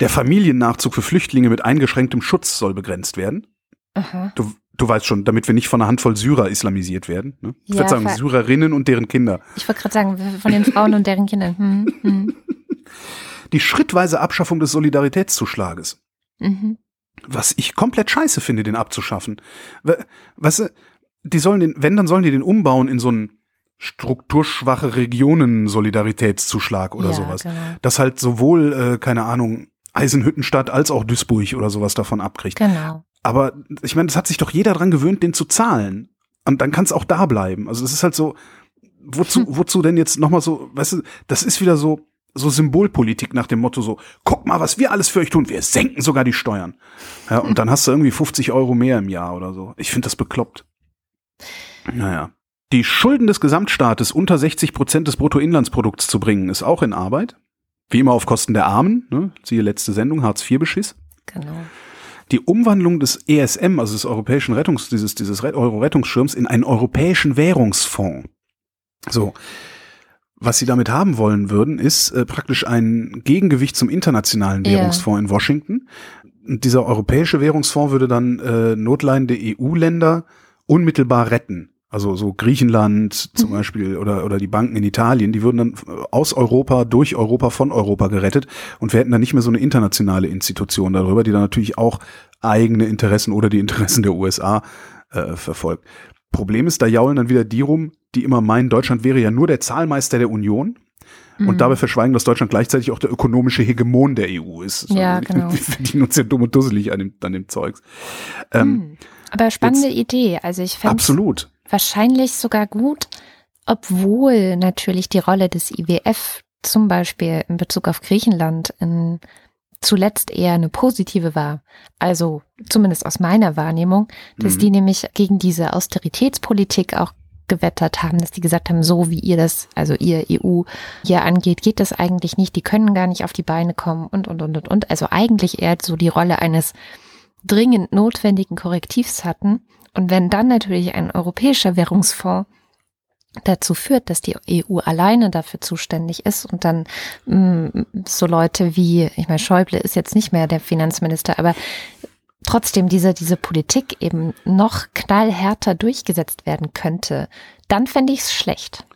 Der Familiennachzug für Flüchtlinge mit eingeschränktem Schutz soll begrenzt werden. Aha. Du, du weißt schon, damit wir nicht von einer Handvoll Syrer islamisiert werden. Ne? Ich Ja, würde sagen, Syrerinnen und deren Kinder. Ich wollte gerade sagen, von den Frauen und deren Kindern. Hm, hm, Die schrittweise Abschaffung des Solidaritätszuschlages. mhm. Was ich komplett scheiße finde, den abzuschaffen. Du, die sollen den, wenn, dann sollen die den umbauen in so einen strukturschwache Regionen Solidaritätszuschlag oder ja, sowas. Genau. Dass halt sowohl, äh, keine Ahnung, Eisenhüttenstadt als auch Duisburg oder sowas davon abkriegt. Genau. Aber ich meine, das hat sich doch jeder dran gewöhnt, den zu zahlen. Und dann kann es auch da bleiben. Also das ist halt so, wozu, wozu denn jetzt nochmal so, weißt du, das ist wieder so, so Symbolpolitik nach dem Motto so, guck mal, was wir alles für euch tun. Wir senken sogar die Steuern. Ja, und dann hast du irgendwie 50 Euro mehr im Jahr oder so. Ich finde das bekloppt. Naja. Die Schulden des Gesamtstaates unter 60 Prozent des Bruttoinlandsprodukts zu bringen, ist auch in Arbeit. Wie immer auf Kosten der Armen, ne? siehe letzte Sendung, Hartz-IV-Beschiss. Genau. Die Umwandlung des ESM, also des europäischen Rettungs, dieses, dieses Re- Euro-Rettungsschirms, in einen europäischen Währungsfonds. So. Was sie damit haben wollen würden, ist äh, praktisch ein Gegengewicht zum internationalen. Währungsfonds in Washington. Und dieser europäische Währungsfonds würde dann äh, notleidende EU-Länder unmittelbar retten. Also so Griechenland zum Mhm. Beispiel oder, oder die Banken in Italien, die würden dann aus Europa, durch Europa, von Europa gerettet und wir hätten dann nicht mehr so eine internationale Institution darüber, die dann natürlich auch eigene Interessen oder die Interessen der USA äh, verfolgt. Problem ist, da jaulen dann wieder die rum, die immer meinen, Deutschland wäre ja nur der Zahlmeister der Union und Mhm. dabei verschweigen, dass Deutschland gleichzeitig auch der ökonomische Hegemon der EU ist. Ja, genau. Wir verdienen uns ja dumm und dusselig an dem, an dem Zeugs. Ähm, Hm. Aber spannende Idee. Also ich fände absolut. Wahrscheinlich sogar gut, obwohl natürlich die Rolle des IWF zum Beispiel in Bezug auf Griechenland in, zuletzt eher eine positive war. Also zumindest aus meiner Wahrnehmung, dass Mhm. die nämlich gegen diese Austeritätspolitik auch gewettert haben, dass die gesagt haben, so wie ihr das, also ihr EU hier angeht, geht das eigentlich nicht, die können gar nicht auf die Beine kommen und, und, und, und, und. Also eigentlich eher so die Rolle eines dringend notwendigen Korrektivs hatten. Und wenn dann natürlich ein europäischer Währungsfonds dazu führt, dass die EU alleine dafür zuständig ist und dann mh, so Leute wie, ich meine, Schäuble ist jetzt nicht mehr der Finanzminister, aber trotzdem diese, diese Politik eben noch knallhärter durchgesetzt werden könnte, dann fände ich es schlecht.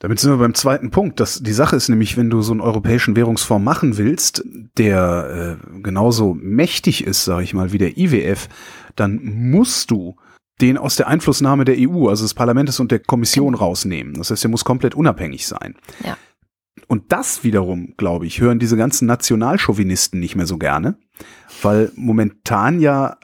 Damit sind wir beim zweiten Punkt. Das, die Sache ist nämlich, wenn du so einen europäischen Währungsfonds machen willst, der äh, genauso mächtig ist, sage ich mal, wie der IWF, dann musst du den aus der Einflussnahme der EU, also des Parlaments und der Kommission rausnehmen. Das heißt, der muss komplett unabhängig sein. Ja. Und das wiederum, glaube ich, hören diese ganzen Nationalchauvinisten nicht mehr so gerne, weil momentan ja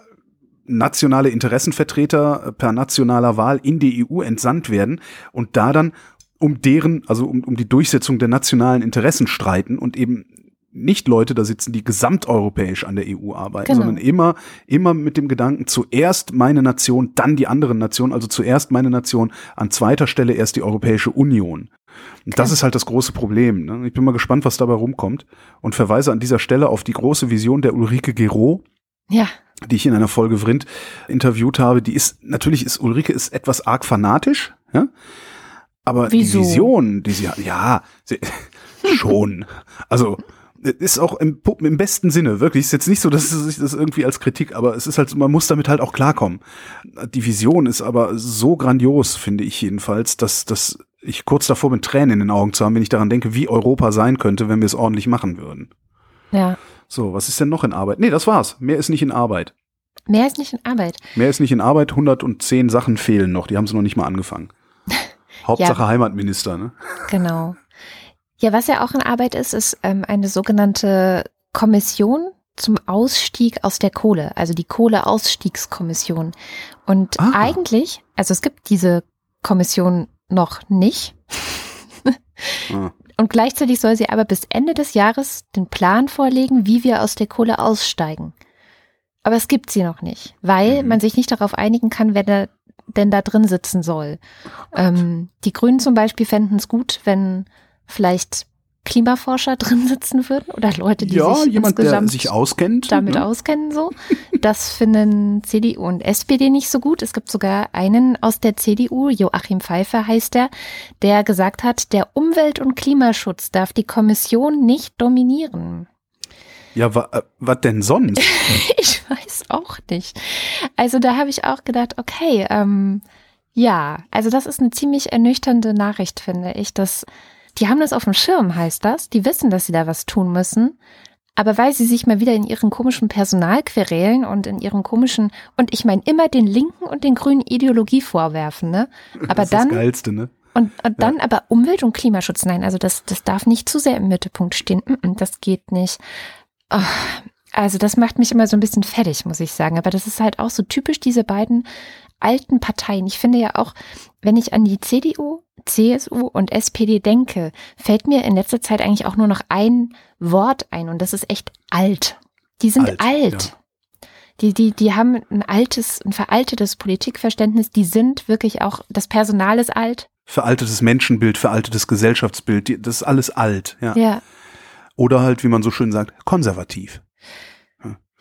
nationale Interessenvertreter per nationaler Wahl in die EU entsandt werden und da dann um deren, also um, um die Durchsetzung der nationalen Interessen streiten und eben nicht Leute da sitzen, die gesamteuropäisch an der EU arbeiten, Genau. sondern immer, immer mit dem Gedanken, zuerst meine Nation, dann die anderen Nationen, also zuerst meine Nation, an zweiter Stelle erst die Europäische Union. Und das ist halt das große Problem. Ne? Ich bin mal gespannt, was dabei rumkommt und verweise an dieser Stelle auf die große Vision der Ulrike Gero, Ja, die ich in einer Folge Vrind interviewt habe. Die ist, natürlich ist Ulrike ist etwas arg fanatisch, ja. Aber Wieso? die Vision, die sie hat, ja, sie, schon. Also, ist auch im, im besten Sinne, wirklich. Ist jetzt nicht so, dass es das irgendwie als Kritik, aber es ist halt, man muss damit halt auch klarkommen. Die Vision ist aber so grandios, finde ich jedenfalls, dass, dass ich kurz davor bin, Tränen in den Augen zu haben, wenn ich daran denke, wie Europa sein könnte, wenn wir es ordentlich machen würden. Ja. So, was ist denn noch in Arbeit? Nee, das war's. Mehr ist nicht in Arbeit. Mehr ist nicht in Arbeit. Mehr ist nicht in Arbeit. 110 Sachen fehlen noch. Die haben sie noch nicht mal angefangen. Hauptsache ja. Heimatminister, ne? Genau. Ja, was ja auch in Arbeit ist, ist ähm, eine sogenannte Kommission zum Ausstieg aus der Kohle, also die Kohleausstiegskommission. Und ah. eigentlich, also es gibt diese Kommission noch nicht. ah. Und gleichzeitig soll sie aber bis Ende des Jahres den Plan vorlegen, wie wir aus der Kohle aussteigen. Aber es gibt sie noch nicht, weil mhm. man sich nicht darauf einigen kann, wer da denn da drin sitzen soll. Ähm, die Grünen zum Beispiel fänden es gut, wenn vielleicht Klimaforscher drin sitzen würden oder Leute, die ja, sich jemand, insgesamt sich auskennt, damit ne? auskennen so. Das finden CDU und SPD nicht so gut. Es gibt sogar einen aus der CDU, Joachim Pfeiffer heißt er, der gesagt hat, der Umwelt- und Klimaschutz darf die Kommission nicht dominieren. Ja, wa, äh, was denn sonst? ich weiß auch nicht. Also da habe ich auch gedacht, okay, ähm, ja, also das ist eine ziemlich ernüchternde Nachricht, finde ich, dass die haben das auf dem Schirm, heißt das. Die wissen, dass sie da was tun müssen. Aber weil sie sich mal wieder in ihren komischen Personal querelen und in ihren komischen, und ich meine immer den linken und den grünen Ideologie vorwerfen, ne? Aber das ist dann. Das Geilste, ne? Und, und dann ja. aber Umwelt- und Klimaschutz, nein, also das, das darf nicht zu sehr im Mittelpunkt stehen. Das geht nicht. Oh, also das macht mich immer so ein bisschen fertig, muss ich sagen. Aber das ist halt auch so typisch diese beiden alten Parteien. Ich finde ja auch, wenn ich an die CDU, CSU und SPD denke, fällt mir in letzter Zeit eigentlich auch nur noch ein Wort ein und das ist echt alt. Die sind alt. alt. Ja. Die, die, die haben ein altes, ein veraltetes Politikverständnis. Die sind wirklich auch, das Personal ist alt. Veraltetes Menschenbild, veraltetes Gesellschaftsbild, das ist alles alt. Ja. ja. Oder halt, wie man so schön sagt, konservativ.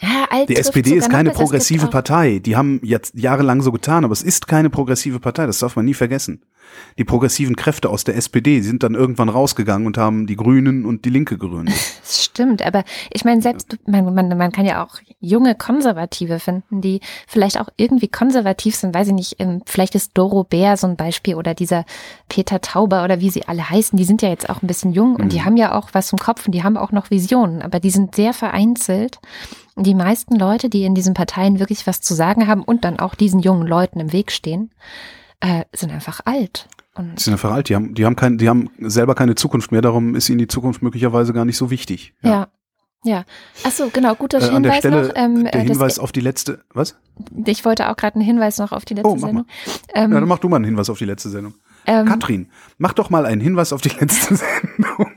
Ja, alt die SPD ist keine progressive Partei. Die haben jetzt jahrelang so getan, aber es ist keine progressive Partei. Das darf man nie vergessen die progressiven Kräfte aus der SPD sind dann irgendwann rausgegangen und haben die Grünen und die Linke gegründet. Das stimmt, aber ich meine, selbst man, man, man kann ja auch junge Konservative finden, die vielleicht auch irgendwie konservativ sind, weiß ich nicht, ähm, vielleicht ist Doro Bär so ein Beispiel oder dieser Peter Tauber oder wie sie alle heißen, die sind ja jetzt auch ein bisschen jung und mhm. die haben ja auch was im Kopf und die haben auch noch Visionen, aber die sind sehr vereinzelt. Die meisten Leute, die in diesen Parteien wirklich was zu sagen haben und dann auch diesen jungen Leuten im Weg stehen, äh, sind einfach alt. Und die sind einfach alt, die haben, die haben kein, die haben selber keine Zukunft mehr, darum ist ihnen die Zukunft möglicherweise gar nicht so wichtig. Ja. ja. Ja, ach so, genau, guter äh, Hinweis Stelle, noch. Ähm, der Hinweis auf die letzte, was? Ich wollte auch gerade einen Hinweis noch auf die letzte oh, mach Sendung. Ähm, ja, dann mach du mal einen Hinweis auf die letzte Sendung. Ähm, Katrin, mach doch mal einen Hinweis auf die letzte Sendung.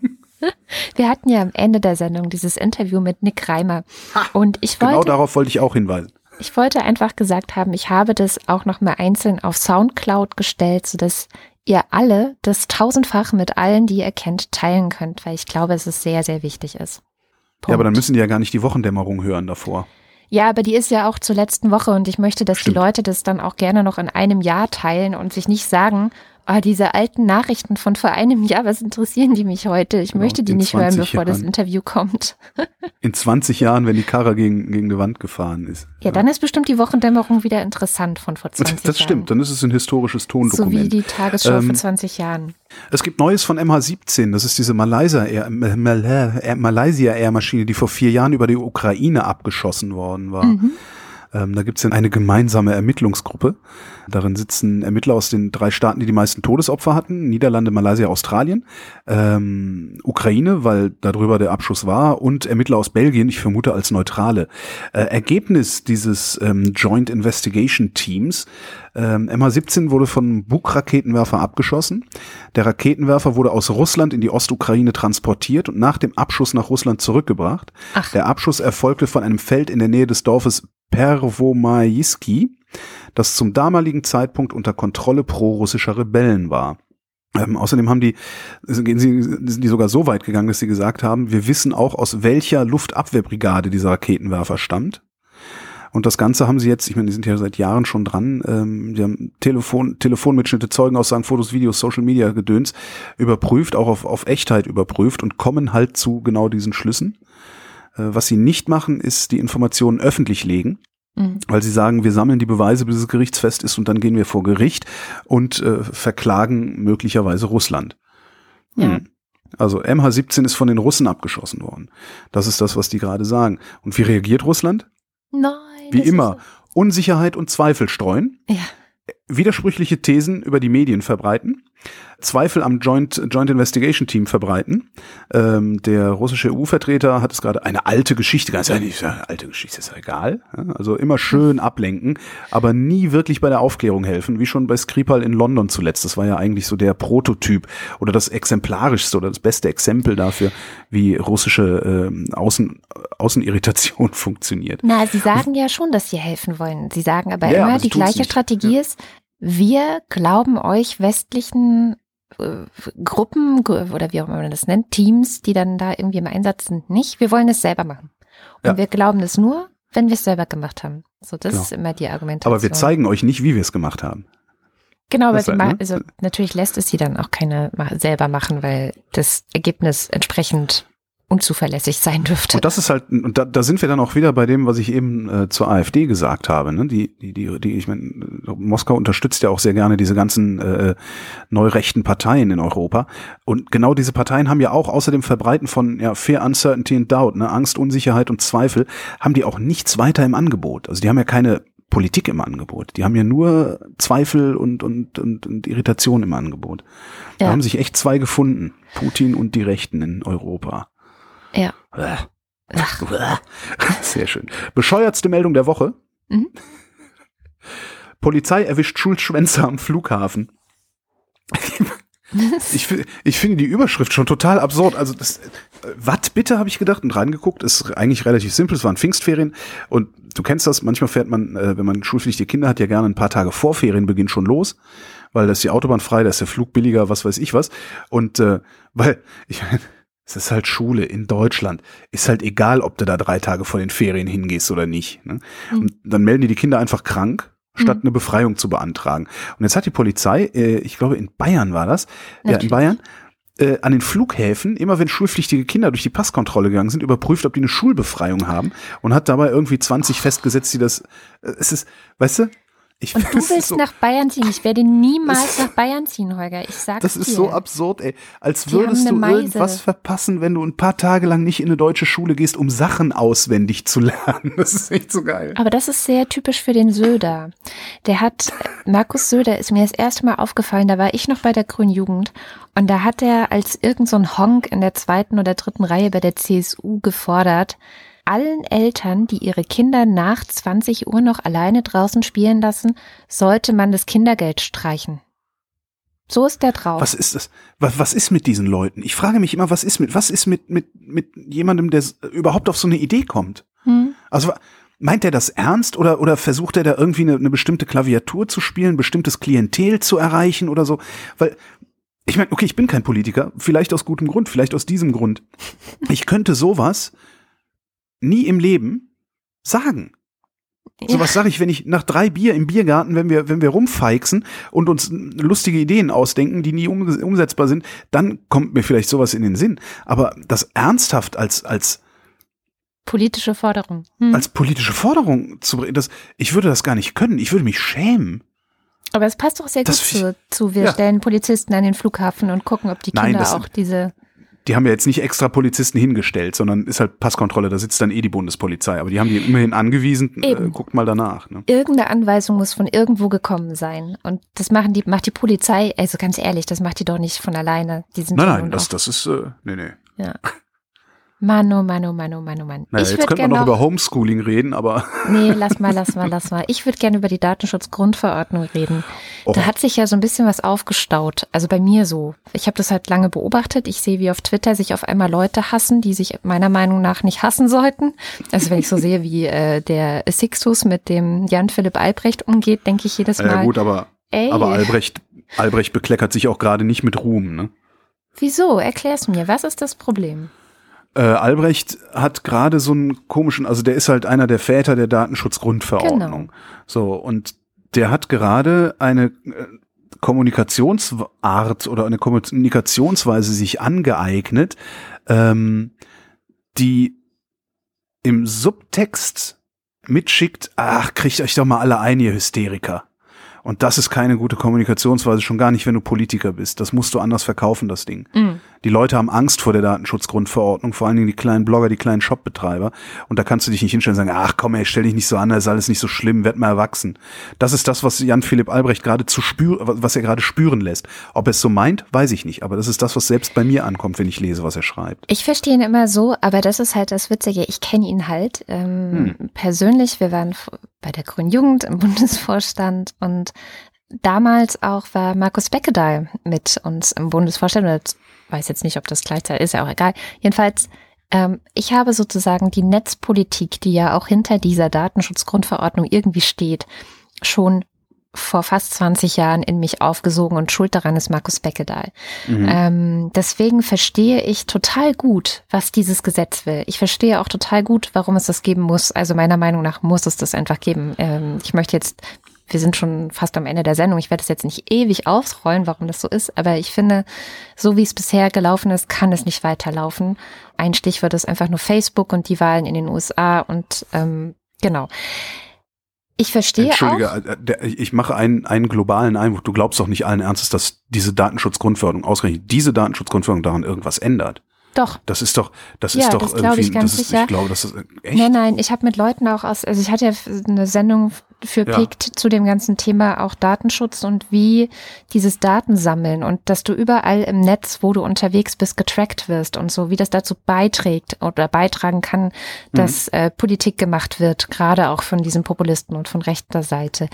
Wir hatten ja am Ende der Sendung dieses Interview mit Nick Reimer. Ha, und ich genau wollte. Genau darauf wollte ich auch hinweisen. Ich wollte einfach gesagt haben, ich habe das auch nochmal einzeln auf Soundcloud gestellt, sodass ihr alle das tausendfach mit allen, die ihr kennt, teilen könnt, weil ich glaube, dass es sehr, sehr wichtig ist. Punkt. Ja, aber dann müssen die ja gar nicht die Wochendämmerung hören davor. Ja, aber die ist ja auch zur letzten Woche und ich möchte, dass Stimmt. die Leute das dann auch gerne noch in einem Jahr teilen und sich nicht sagen, Ah, diese alten Nachrichten von vor einem Jahr, was interessieren die mich heute? Ich genau, möchte die nicht hören, bevor Jahren. das Interview kommt. in 20 Jahren, wenn die Karre gegen, gegen die Wand gefahren ist. Ja, ja, dann ist bestimmt die Wochendämmerung wieder interessant von vor 20 Jahren. Das stimmt, dann ist es ein historisches Tondokument. So wie die Tagesschau ähm, vor 20 Jahren. Es gibt Neues von MH17, das ist diese Malaysia Air, Malaysia Air Maschine, die vor vier Jahren über die Ukraine abgeschossen worden war. Mhm. Ähm, da gibt es eine gemeinsame Ermittlungsgruppe. Darin sitzen Ermittler aus den drei Staaten, die die meisten Todesopfer hatten. Niederlande, Malaysia, Australien. Ähm, Ukraine, weil darüber der Abschuss war. Und Ermittler aus Belgien, ich vermute als Neutrale. Äh, Ergebnis dieses ähm, Joint Investigation Teams. Ähm, MH17 wurde von Bug-Raketenwerfer abgeschossen. Der Raketenwerfer wurde aus Russland in die Ostukraine transportiert und nach dem Abschuss nach Russland zurückgebracht. Ach. Der Abschuss erfolgte von einem Feld in der Nähe des Dorfes Pervomaiski, das zum damaligen Zeitpunkt unter Kontrolle prorussischer Rebellen war. Ähm, außerdem haben die, sind die sogar so weit gegangen, dass sie gesagt haben, wir wissen auch, aus welcher Luftabwehrbrigade dieser Raketenwerfer stammt. Und das Ganze haben sie jetzt, ich meine, die sind ja seit Jahren schon dran, ähm, die haben Telefon, Telefonmitschnitte, Zeugenaussagen, Fotos, Videos, Social Media Gedöns überprüft, auch auf, auf Echtheit überprüft und kommen halt zu genau diesen Schlüssen. Was sie nicht machen, ist die Informationen öffentlich legen. Mhm. Weil sie sagen, wir sammeln die Beweise, bis es gerichtsfest ist und dann gehen wir vor Gericht und äh, verklagen möglicherweise Russland. Ja. Hm. Also MH17 ist von den Russen abgeschossen worden. Das ist das, was die gerade sagen. Und wie reagiert Russland? Nein. Wie immer. Unsicherheit und Zweifel streuen. Ja. Widersprüchliche Thesen über die Medien verbreiten Zweifel am Joint, Joint Investigation Team verbreiten. Ähm, der russische EU-Vertreter hat es gerade eine alte Geschichte, ganz ehrlich, ja, alte Geschichte ist ja egal. Ja, also immer schön ablenken, aber nie wirklich bei der Aufklärung helfen, wie schon bei Skripal in London zuletzt. Das war ja eigentlich so der Prototyp oder das exemplarischste oder das beste Exempel dafür, wie russische ähm, Außen, Außenirritation funktioniert. Na, Sie sagen ja schon, dass Sie helfen wollen. Sie sagen aber ja, immer, die gleiche Strategie ist, wir glauben euch westlichen äh, Gruppen oder wie auch immer man das nennt, Teams, die dann da irgendwie im Einsatz sind, nicht. Wir wollen es selber machen. Und ja. wir glauben es nur, wenn wir es selber gemacht haben. So, das genau. ist immer die Argumentation. Aber wir zeigen euch nicht, wie wir es gemacht haben. Genau, aber halt, ne? also natürlich lässt es sie dann auch keine selber machen, weil das Ergebnis entsprechend unzuverlässig sein dürfte. Und das ist halt, und da, da sind wir dann auch wieder bei dem, was ich eben äh, zur AfD gesagt habe. Ne? Die, die, die, die, ich meine, Moskau unterstützt ja auch sehr gerne diese ganzen äh, neurechten Parteien in Europa. Und genau diese Parteien haben ja auch außer dem Verbreiten von ja, Fear, Uncertainty and Doubt, ne? Angst, Unsicherheit und Zweifel, haben die auch nichts weiter im Angebot. Also die haben ja keine Politik im Angebot. Die haben ja nur Zweifel und, und, und, und Irritation im Angebot. Da haben sich echt zwei gefunden. Putin und die Rechten in Europa. Ja. Sehr schön. Bescheuertste Meldung der Woche. Mhm. Polizei erwischt Schulschwänzer am Flughafen. ich, ich finde die Überschrift schon total absurd. Also das, was bitte, habe ich gedacht und reingeguckt. Ist eigentlich relativ simpel. Es waren Pfingstferien und du kennst das. Manchmal fährt man, äh, wenn man schulpflichtige Kinder hat, ja gerne ein paar Tage vor Ferienbeginn schon los, weil da ist die Autobahn frei, da ist der Flug billiger, was weiß ich was. Und äh, weil ich es ist halt Schule in Deutschland. Ist halt egal, ob du da drei Tage vor den Ferien hingehst oder nicht. Ne? Mhm. Und dann melden die die Kinder einfach krank, statt mhm. eine Befreiung zu beantragen. Und jetzt hat die Polizei, äh, ich glaube in Bayern war das, Natürlich. ja in Bayern, äh, an den Flughäfen, immer wenn schulpflichtige Kinder durch die Passkontrolle gegangen sind, überprüft, ob die eine Schulbefreiung haben und hat dabei irgendwie 20 festgesetzt, die das, äh, es ist, weißt du, ich und du willst so, nach Bayern ziehen. Ich werde niemals nach Bayern ziehen, Holger. Ich sag's Das ist dir. so absurd, ey. Als würdest du Meise. irgendwas verpassen, wenn du ein paar Tage lang nicht in eine deutsche Schule gehst, um Sachen auswendig zu lernen. Das ist echt so geil. Aber das ist sehr typisch für den Söder. Der hat, Markus Söder ist mir das erste Mal aufgefallen, da war ich noch bei der Grünen Jugend und da hat er als irgend so ein Honk in der zweiten oder dritten Reihe bei der CSU gefordert, allen Eltern, die ihre Kinder nach 20 Uhr noch alleine draußen spielen lassen, sollte man das Kindergeld streichen. So ist der drauf. Was ist das? Was, was ist mit diesen Leuten? Ich frage mich immer, was ist mit, was ist mit, mit, mit jemandem, der überhaupt auf so eine Idee kommt? Hm. Also, meint er das ernst oder, oder versucht er da irgendwie eine, eine bestimmte Klaviatur zu spielen, bestimmtes Klientel zu erreichen oder so? Weil, ich meine, okay, ich bin kein Politiker, vielleicht aus gutem Grund, vielleicht aus diesem Grund. Ich könnte sowas nie im Leben sagen. Ja. So was sage ich, wenn ich nach drei Bier im Biergarten, wenn wir, wenn wir rumfeixen und uns lustige Ideen ausdenken, die nie umsetzbar sind, dann kommt mir vielleicht sowas in den Sinn. Aber das ernsthaft als, als politische Forderung. Hm. Als politische Forderung zu das, ich würde das gar nicht können. Ich würde mich schämen. Aber es passt doch sehr das gut zu, zu wir ja. stellen Polizisten an den Flughafen und gucken, ob die Kinder Nein, das, auch diese die haben ja jetzt nicht extra Polizisten hingestellt, sondern ist halt Passkontrolle, da sitzt dann eh die Bundespolizei. Aber die haben die immerhin angewiesen, äh, guckt mal danach. Ne? Irgendeine Anweisung muss von irgendwo gekommen sein. Und das machen die, macht die Polizei, also ganz ehrlich, das macht die doch nicht von alleine. Die sind nein, nein, das, das ist, äh, nee, nee. Ja. Mann, oh Mann, oh Mann, oh Mann, oh Mann. Naja, ich jetzt könnte man noch über Homeschooling reden, aber. Nee, lass mal, lass mal, lass mal. Ich würde gerne über die Datenschutzgrundverordnung reden. Oh. Da hat sich ja so ein bisschen was aufgestaut. Also bei mir so. Ich habe das halt lange beobachtet. Ich sehe, wie auf Twitter sich auf einmal Leute hassen, die sich meiner Meinung nach nicht hassen sollten. Also wenn ich so sehe, wie äh, der Sixtus mit dem Jan-Philipp Albrecht umgeht, denke ich jedes Mal. Ja gut, aber, ey. aber Albrecht, Albrecht bekleckert sich auch gerade nicht mit Ruhm, ne? Wieso? Erklär's mir. Was ist das Problem? Äh, Albrecht hat gerade so einen komischen, also der ist halt einer der Väter der Datenschutzgrundverordnung. Genau. So, und der hat gerade eine äh, Kommunikationsart oder eine Kommunikationsweise sich angeeignet, ähm, die im Subtext mitschickt, ach, kriegt euch doch mal alle ein, ihr Hysteriker. Und das ist keine gute Kommunikationsweise, schon gar nicht, wenn du Politiker bist. Das musst du anders verkaufen, das Ding. Mhm. Die Leute haben Angst vor der Datenschutzgrundverordnung, vor allen Dingen die kleinen Blogger, die kleinen Shopbetreiber. Und da kannst du dich nicht hinstellen und sagen, ach komm, ey, stell dich nicht so an, das ist alles nicht so schlimm, werd mal erwachsen. Das ist das, was Jan Philipp Albrecht gerade zu spüren, was er gerade spüren lässt. Ob er es so meint, weiß ich nicht. Aber das ist das, was selbst bei mir ankommt, wenn ich lese, was er schreibt. Ich verstehe ihn immer so, aber das ist halt das Witzige. Ich kenne ihn halt ähm, hm. persönlich. Wir waren bei der Grünen Jugend im Bundesvorstand und damals auch war Markus Beckedahl mit uns im Bundesvorstand. Oder weiß jetzt nicht, ob das gleichzeitig ist, ja auch egal. Jedenfalls, ähm, ich habe sozusagen die Netzpolitik, die ja auch hinter dieser Datenschutzgrundverordnung irgendwie steht, schon vor fast 20 Jahren in mich aufgesogen und schuld daran ist Markus Beckedahl. Mhm. Ähm, deswegen verstehe ich total gut, was dieses Gesetz will. Ich verstehe auch total gut, warum es das geben muss. Also meiner Meinung nach muss es das einfach geben. Ähm, ich möchte jetzt wir sind schon fast am Ende der Sendung. Ich werde es jetzt nicht ewig ausrollen, warum das so ist, aber ich finde, so wie es bisher gelaufen ist, kann es nicht weiterlaufen. Ein Stichwort ist einfach nur Facebook und die Wahlen in den USA und ähm, genau. Ich verstehe Entschuldige, auch. Äh, ich mache einen, einen globalen Einwurf. Du glaubst doch nicht allen Ernstes, dass diese Datenschutzgrundverordnung ausgerechnet diese Datenschutzgrundverordnung daran irgendwas ändert. Doch. Das ist doch, das ja, ist doch das irgendwie, ich ganz das ist, sicher. ich glaube, das ist echt. Nein, nein, ich habe mit Leuten auch aus, also ich hatte ja eine Sendung für ja. PICT zu dem ganzen Thema auch Datenschutz und wie dieses Datensammeln und dass du überall im Netz, wo du unterwegs bist, getrackt wirst und so, wie das dazu beiträgt oder beitragen kann, dass mhm. äh, Politik gemacht wird, gerade auch von diesen Populisten und von rechter Seite.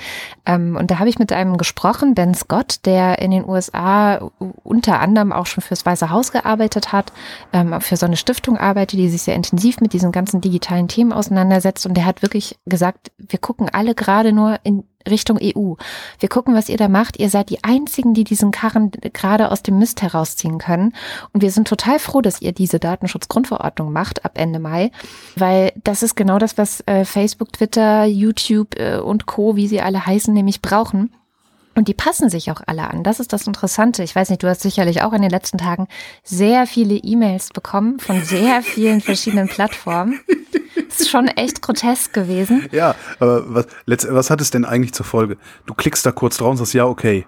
Ähm, und da habe ich mit einem gesprochen, Ben Scott, der in den USA unter anderem auch schon fürs Weiße Haus gearbeitet hat, ähm, für so eine Stiftung arbeitet, die sich sehr intensiv mit diesen ganzen digitalen Themen auseinandersetzt und der hat wirklich gesagt, wir gucken alle gerade gerade nur in Richtung EU. Wir gucken, was ihr da macht. Ihr seid die einzigen, die diesen Karren gerade aus dem Mist herausziehen können. Und wir sind total froh, dass ihr diese Datenschutzgrundverordnung macht ab Ende Mai, weil das ist genau das, was äh, Facebook, Twitter, YouTube äh, und Co., wie sie alle heißen, nämlich brauchen. Und die passen sich auch alle an. Das ist das Interessante. Ich weiß nicht, du hast sicherlich auch in den letzten Tagen sehr viele E-Mails bekommen von sehr vielen verschiedenen Plattformen. Das ist schon echt grotesk gewesen. Ja, aber was, was hat es denn eigentlich zur Folge? Du klickst da kurz drauf und sagst, ja, okay.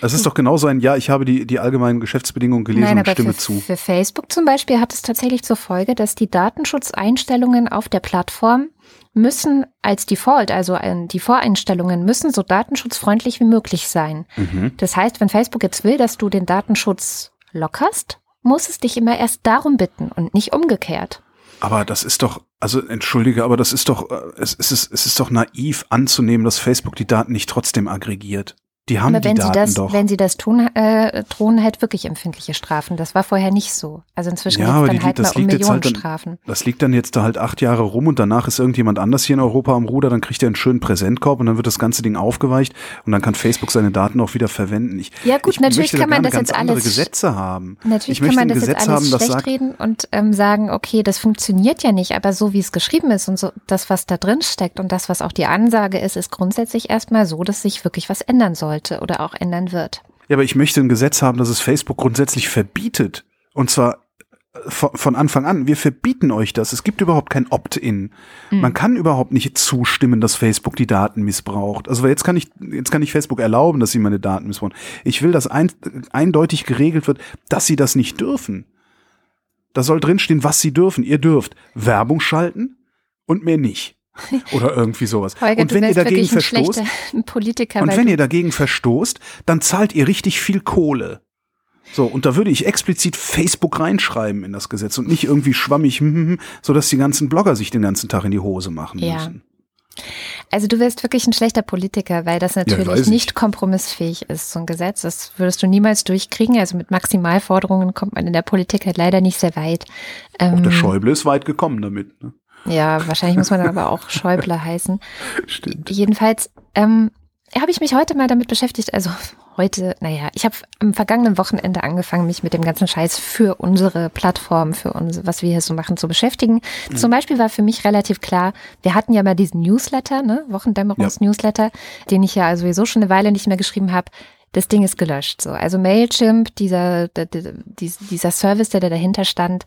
Es ist doch genauso ein Ja, ich habe die, die allgemeinen Geschäftsbedingungen gelesen Nein, und stimme für, zu. Für Facebook zum Beispiel hat es tatsächlich zur Folge, dass die Datenschutzeinstellungen auf der Plattform müssen als Default, also die Voreinstellungen müssen so datenschutzfreundlich wie möglich sein. Mhm. Das heißt, wenn Facebook jetzt will, dass du den Datenschutz lockerst, muss es dich immer erst darum bitten und nicht umgekehrt. Aber das ist doch, also entschuldige, aber das ist doch, äh, es, es, ist, es ist doch naiv anzunehmen, dass Facebook die Daten nicht trotzdem aggregiert. Die haben Aber wenn die Daten sie das, doch. Wenn sie das tun, äh, drohen halt wirklich empfindliche Strafen. Das war vorher nicht so. Also inzwischen ja, geht es dann halt mal um Millionenstrafen. Halt das liegt dann jetzt da halt acht Jahre rum und danach ist irgendjemand anders hier in Europa am Ruder, dann kriegt er einen schönen Präsentkorb und dann wird das ganze Ding aufgeweicht und dann kann Facebook seine Daten auch wieder verwenden. Ich, ja gut, ich natürlich kann man das jetzt alles Gesetze haben. Natürlich kann man das Gesetz jetzt alles haben, schlecht reden und ähm, sagen, okay, das funktioniert ja nicht, aber so wie es geschrieben ist und so das, was da drin steckt und das, was auch die Ansage ist, ist grundsätzlich erstmal so, dass sich wirklich was ändern sollte oder auch ändern wird. Ja, aber ich möchte ein Gesetz haben, das es Facebook grundsätzlich verbietet. Und zwar äh, von Anfang an, wir verbieten euch das. Es gibt überhaupt kein Opt-in. Mhm. Man kann überhaupt nicht zustimmen, dass Facebook die Daten missbraucht. Also jetzt kann ich, jetzt kann ich Facebook erlauben, dass sie meine Daten missbrauchen. Ich will, dass ein, eindeutig geregelt wird, dass sie das nicht dürfen. Da soll drinstehen, was sie dürfen. Ihr dürft Werbung schalten und mehr nicht. Oder irgendwie sowas. Holger, und wenn ihr dagegen verstoßt, Politiker, und wenn ihr dagegen verstoßt, dann zahlt ihr richtig viel Kohle. So, und da würde ich explizit Facebook reinschreiben in das Gesetz und nicht irgendwie schwammig, hm, hm, hm, so dass die ganzen Blogger sich den ganzen Tag in die Hose machen ja. müssen. Also du wirst wirklich ein schlechter Politiker, weil das natürlich ja, nicht kompromissfähig ist, so ein Gesetz. Das würdest du niemals durchkriegen. Also mit Maximalforderungen kommt man in der Politik halt leider nicht sehr weit. Auch der ähm, Schäuble ist weit gekommen damit. Ne? Ja, wahrscheinlich muss man dann aber auch Schäuble heißen. Stimmt. Jedenfalls ähm, habe ich mich heute mal damit beschäftigt, also heute, naja, ich habe am vergangenen Wochenende angefangen, mich mit dem ganzen Scheiß für unsere Plattform, für uns, was wir hier so machen, zu beschäftigen. Mhm. Zum Beispiel war für mich relativ klar, wir hatten ja mal diesen Newsletter, ne, Wochendämmerungs-Newsletter, ja. den ich ja sowieso schon eine Weile nicht mehr geschrieben habe das Ding ist gelöscht. So, also Mailchimp, dieser dieser Service, der dahinter stand,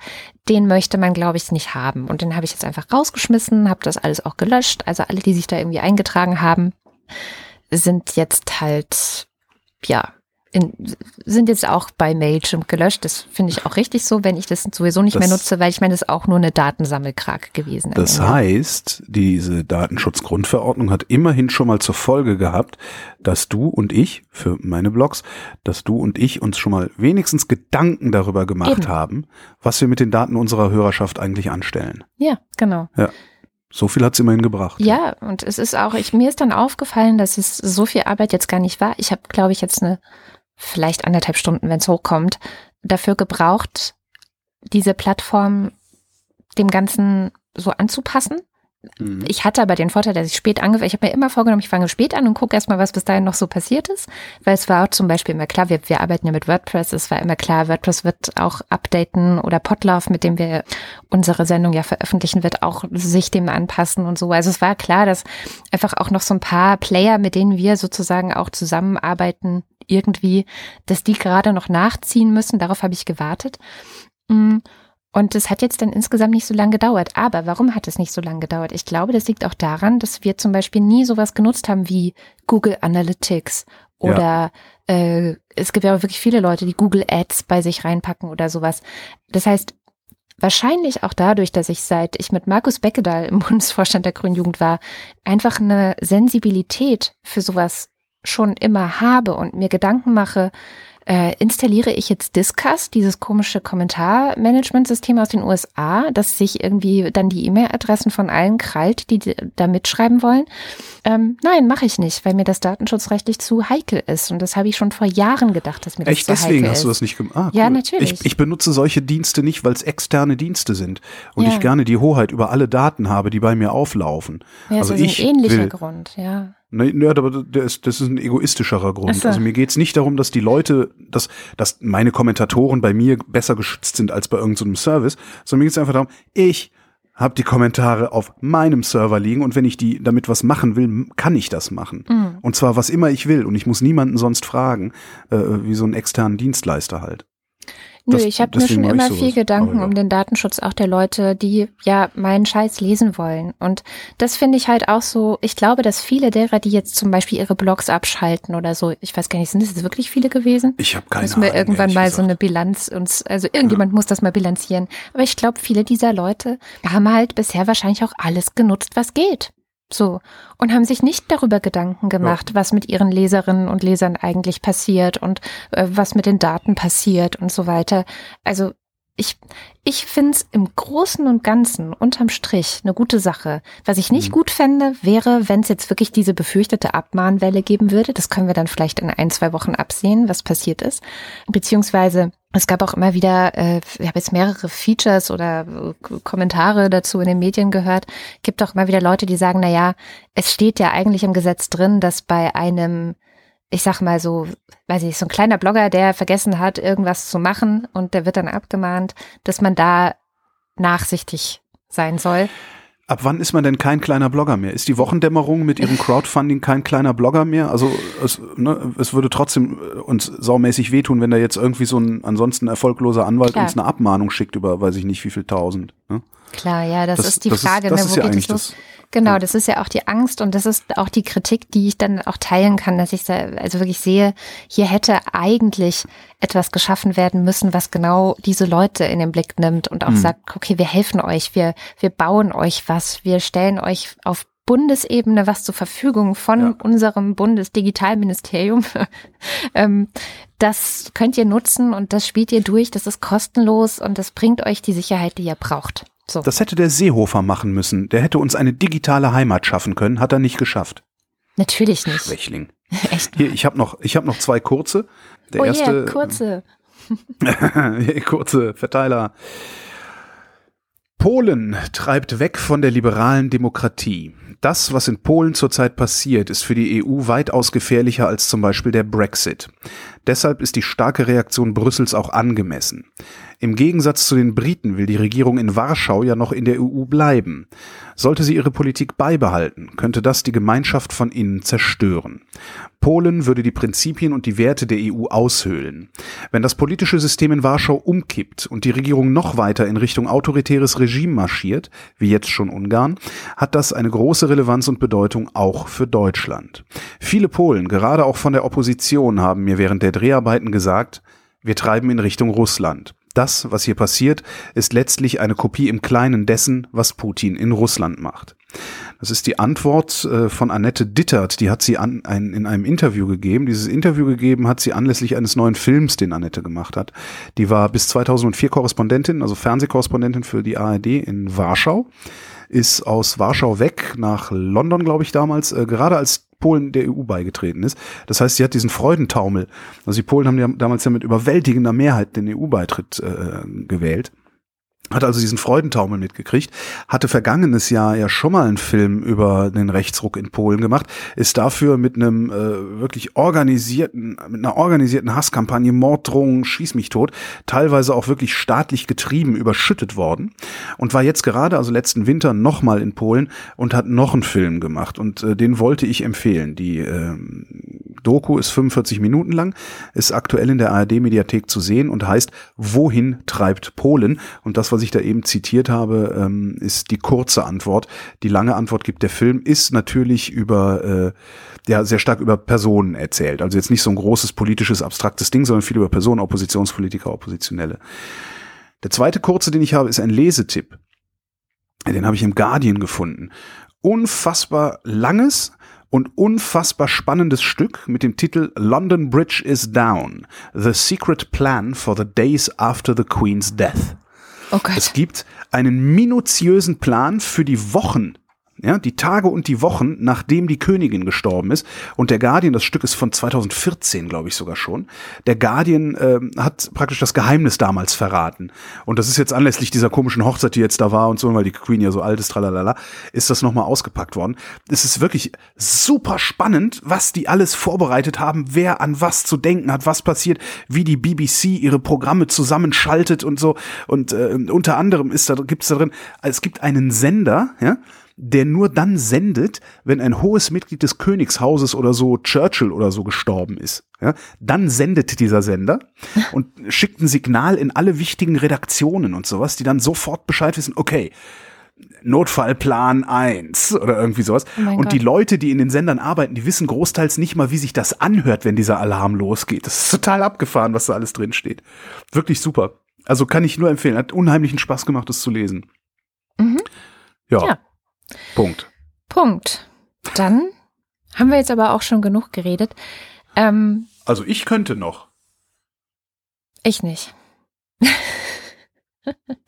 den möchte man, glaube ich, nicht haben. Und den habe ich jetzt einfach rausgeschmissen, habe das alles auch gelöscht. Also alle, die sich da irgendwie eingetragen haben, sind jetzt halt ja in, sind jetzt auch bei Mailchimp gelöscht. Das finde ich auch richtig so, wenn ich das sowieso nicht das, mehr nutze, weil ich meine, das ist auch nur eine Datensammelkrake gewesen. Das heißt, diese Datenschutzgrundverordnung hat immerhin schon mal zur Folge gehabt, dass du und ich, für meine Blogs, dass du und ich uns schon mal wenigstens Gedanken darüber gemacht Eben. haben, was wir mit den Daten unserer Hörerschaft eigentlich anstellen. Ja, genau. Ja. So viel hat es immerhin gebracht. Ja, und es ist auch, ich, mir ist dann aufgefallen, dass es so viel Arbeit jetzt gar nicht war. Ich habe, glaube ich, jetzt eine vielleicht anderthalb Stunden, wenn es hochkommt, dafür gebraucht, diese Plattform dem Ganzen so anzupassen. Mhm. Ich hatte aber den Vorteil, dass ich spät angefangen Ich habe mir immer vorgenommen, ich fange spät an und gucke erstmal, was bis dahin noch so passiert ist. Weil es war auch zum Beispiel immer klar, wir, wir arbeiten ja mit WordPress, es war immer klar, WordPress wird auch updaten oder Podlove, mit dem wir unsere Sendung ja veröffentlichen, wird auch sich dem anpassen und so. Also es war klar, dass einfach auch noch so ein paar Player, mit denen wir sozusagen auch zusammenarbeiten, irgendwie, dass die gerade noch nachziehen müssen. Darauf habe ich gewartet. Mm. Und es hat jetzt dann insgesamt nicht so lange gedauert. Aber warum hat es nicht so lange gedauert? Ich glaube, das liegt auch daran, dass wir zum Beispiel nie sowas genutzt haben wie Google Analytics oder ja. äh, es gibt ja auch wirklich viele Leute, die Google Ads bei sich reinpacken oder sowas. Das heißt, wahrscheinlich auch dadurch, dass ich seit ich mit Markus Beckedahl im Bundesvorstand der Grünen Jugend war, einfach eine Sensibilität für sowas schon immer habe und mir Gedanken mache, äh, installiere ich jetzt Discuss, dieses komische Kommentarmanagementsystem aus den USA, das sich irgendwie dann die E-Mail-Adressen von allen krallt, die da mitschreiben wollen? Ähm, nein, mache ich nicht, weil mir das datenschutzrechtlich zu heikel ist. Und das habe ich schon vor Jahren gedacht, dass mir das Echt, zu deswegen hast du das nicht gemacht? Ah, cool. Ja, natürlich. Ich, ich, benutze solche Dienste nicht, weil es externe Dienste sind und ja. ich gerne die Hoheit über alle Daten habe, die bei mir auflaufen. Ja, also das ist ein ähnlicher will, Grund, ja. Ne, ne, aber der ist, das ist ein egoistischerer Grund. So. Also mir geht's nicht darum, dass die Leute, dass, dass meine Kommentatoren bei mir besser geschützt sind als bei irgendeinem so Service, sondern mir geht's einfach darum, ich habe die Kommentare auf meinem Server liegen und wenn ich die damit was machen will, kann ich das machen. Mhm. Und zwar was immer ich will und ich muss niemanden sonst fragen, äh, wie so einen externen Dienstleister halt. Nö, das, ich habe mir schon immer viel Gedanken ja. um den Datenschutz auch der Leute, die ja meinen Scheiß lesen wollen. Und das finde ich halt auch so, ich glaube, dass viele derer, die jetzt zum Beispiel ihre Blogs abschalten oder so, ich weiß gar nicht, sind das wirklich viele gewesen? Ich habe keine Müssen wir irgendwann mal gesagt. so eine Bilanz uns, also irgendjemand ja. muss das mal bilanzieren. Aber ich glaube, viele dieser Leute haben halt bisher wahrscheinlich auch alles genutzt, was geht. So. Und haben sich nicht darüber Gedanken gemacht, ja. was mit ihren Leserinnen und Lesern eigentlich passiert und äh, was mit den Daten passiert und so weiter. Also ich, ich finde es im Großen und Ganzen unterm Strich eine gute Sache. Was ich nicht mhm. gut fände, wäre, wenn es jetzt wirklich diese befürchtete Abmahnwelle geben würde. Das können wir dann vielleicht in ein, zwei Wochen absehen, was passiert ist. Beziehungsweise es gab auch immer wieder, äh, ich habe jetzt mehrere Features oder äh, Kommentare dazu in den Medien gehört, gibt auch immer wieder Leute, die sagen, na ja, es steht ja eigentlich im Gesetz drin, dass bei einem ich sag mal so, weiß ich, so ein kleiner Blogger, der vergessen hat, irgendwas zu machen und der wird dann abgemahnt, dass man da nachsichtig sein soll. Ab wann ist man denn kein kleiner Blogger mehr? Ist die Wochendämmerung mit ihrem Crowdfunding kein kleiner Blogger mehr? Also es, ne, es würde trotzdem äh, uns saumäßig wehtun, wenn da jetzt irgendwie so ein ansonsten erfolgloser Anwalt Klar. uns eine Abmahnung schickt über weiß ich nicht wie viel tausend. Ne? Klar, ja, das, das ist die das Frage. Ist, das ne, ist ja eigentlich das, Genau, das ist ja auch die Angst und das ist auch die Kritik, die ich dann auch teilen kann, dass ich da also wirklich sehe, hier hätte eigentlich etwas geschaffen werden müssen, was genau diese Leute in den Blick nimmt und auch mhm. sagt, okay, wir helfen euch, wir, wir bauen euch was, wir stellen euch auf Bundesebene was zur Verfügung von ja. unserem Bundesdigitalministerium. ähm, das könnt ihr nutzen und das spielt ihr durch, das ist kostenlos und das bringt euch die Sicherheit, die ihr braucht. So. Das hätte der Seehofer machen müssen. Der hätte uns eine digitale Heimat schaffen können, hat er nicht geschafft. Natürlich nicht. Schwächling. Echt? Hier, ich habe noch, ich habe noch zwei kurze. Der oh erste, yeah, kurze. kurze Verteiler. Polen treibt weg von der liberalen Demokratie. Das, was in Polen zurzeit passiert, ist für die EU weitaus gefährlicher als zum Beispiel der Brexit. Deshalb ist die starke Reaktion Brüssels auch angemessen. Im Gegensatz zu den Briten will die Regierung in Warschau ja noch in der EU bleiben. Sollte sie ihre Politik beibehalten, könnte das die Gemeinschaft von innen zerstören. Polen würde die Prinzipien und die Werte der EU aushöhlen. Wenn das politische System in Warschau umkippt und die Regierung noch weiter in Richtung autoritäres Regime marschiert, wie jetzt schon Ungarn, hat das eine große Relevanz und Bedeutung auch für Deutschland. Viele Polen, gerade auch von der Opposition, haben mir während der Dreharbeiten gesagt, wir treiben in Richtung Russland. Das, was hier passiert, ist letztlich eine Kopie im Kleinen dessen, was Putin in Russland macht. Das ist die Antwort äh, von Annette Dittert, die hat sie an, ein, in einem Interview gegeben. Dieses Interview gegeben hat sie anlässlich eines neuen Films, den Annette gemacht hat. Die war bis 2004 Korrespondentin, also Fernsehkorrespondentin für die ARD in Warschau ist aus Warschau weg nach London, glaube ich, damals, äh, gerade als Polen der EU beigetreten ist. Das heißt, sie hat diesen Freudentaumel. Also die Polen haben ja damals ja mit überwältigender Mehrheit den EU-Beitritt äh, gewählt hat also diesen Freudentaumel mitgekriegt, hatte vergangenes Jahr ja schon mal einen Film über den Rechtsruck in Polen gemacht, ist dafür mit einem äh, wirklich organisierten, mit einer organisierten Hasskampagne, Morddrohungen, schieß mich tot, teilweise auch wirklich staatlich getrieben, überschüttet worden und war jetzt gerade, also letzten Winter, nochmal in Polen und hat noch einen Film gemacht und äh, den wollte ich empfehlen. Die äh, Doku ist 45 Minuten lang, ist aktuell in der ARD-Mediathek zu sehen und heißt Wohin treibt Polen? Und das, was ich da eben zitiert habe, ähm, ist die kurze Antwort. Die lange Antwort gibt der Film, ist natürlich über, äh, ja, sehr stark über Personen erzählt. Also jetzt nicht so ein großes politisches, abstraktes Ding, sondern viel über Personen, Oppositionspolitiker, Oppositionelle. Der zweite kurze, den ich habe, ist ein Lesetipp. Den habe ich im Guardian gefunden. Unfassbar langes, und unfassbar spannendes Stück mit dem Titel London Bridge is Down. The Secret Plan for the Days After the Queen's Death. Oh es gibt einen minutiösen Plan für die Wochen ja, die Tage und die Wochen, nachdem die Königin gestorben ist. Und der Guardian, das Stück ist von 2014, glaube ich sogar schon. Der Guardian äh, hat praktisch das Geheimnis damals verraten. Und das ist jetzt anlässlich dieser komischen Hochzeit, die jetzt da war und so, weil die Queen ja so alt ist, tralalala, ist das nochmal ausgepackt worden. Es ist wirklich super spannend, was die alles vorbereitet haben, wer an was zu denken hat, was passiert, wie die BBC ihre Programme zusammenschaltet und so. Und äh, unter anderem ist da, gibt's da drin, es gibt einen Sender, ja, der nur dann sendet, wenn ein hohes Mitglied des Königshauses oder so, Churchill oder so gestorben ist. Ja, dann sendet dieser Sender und schickt ein Signal in alle wichtigen Redaktionen und sowas, die dann sofort Bescheid wissen, okay, Notfallplan 1 oder irgendwie sowas. Oh und Gott. die Leute, die in den Sendern arbeiten, die wissen großteils nicht mal, wie sich das anhört, wenn dieser Alarm losgeht. Das ist total abgefahren, was da alles drin steht. Wirklich super. Also kann ich nur empfehlen. Hat unheimlichen Spaß gemacht, das zu lesen. Mhm. ja. ja. Punkt. Punkt. Dann haben wir jetzt aber auch schon genug geredet. Ähm, also ich könnte noch. Ich nicht.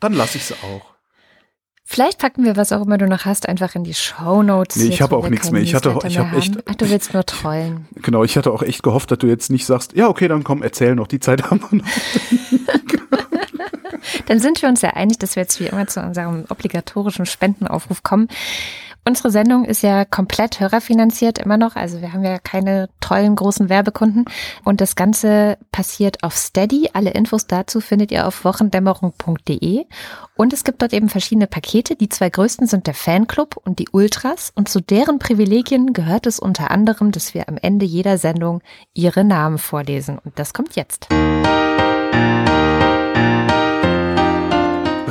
Dann lasse ich es auch. Vielleicht packen wir, was auch immer du noch hast, einfach in die Show Notes. Nee, ich habe auch nichts mehr. Ich hatte, ich habe echt. Ach, du willst nur trollen. Genau, ich hatte auch echt gehofft, dass du jetzt nicht sagst, ja, okay, dann komm, erzähl noch, die Zeit haben wir noch. Dann sind wir uns ja einig, dass wir jetzt wie immer zu unserem obligatorischen Spendenaufruf kommen. Unsere Sendung ist ja komplett hörerfinanziert immer noch. Also wir haben ja keine tollen großen Werbekunden. Und das Ganze passiert auf Steady. Alle Infos dazu findet ihr auf wochendämmerung.de. Und es gibt dort eben verschiedene Pakete. Die zwei größten sind der Fanclub und die Ultras. Und zu deren Privilegien gehört es unter anderem, dass wir am Ende jeder Sendung ihre Namen vorlesen. Und das kommt jetzt.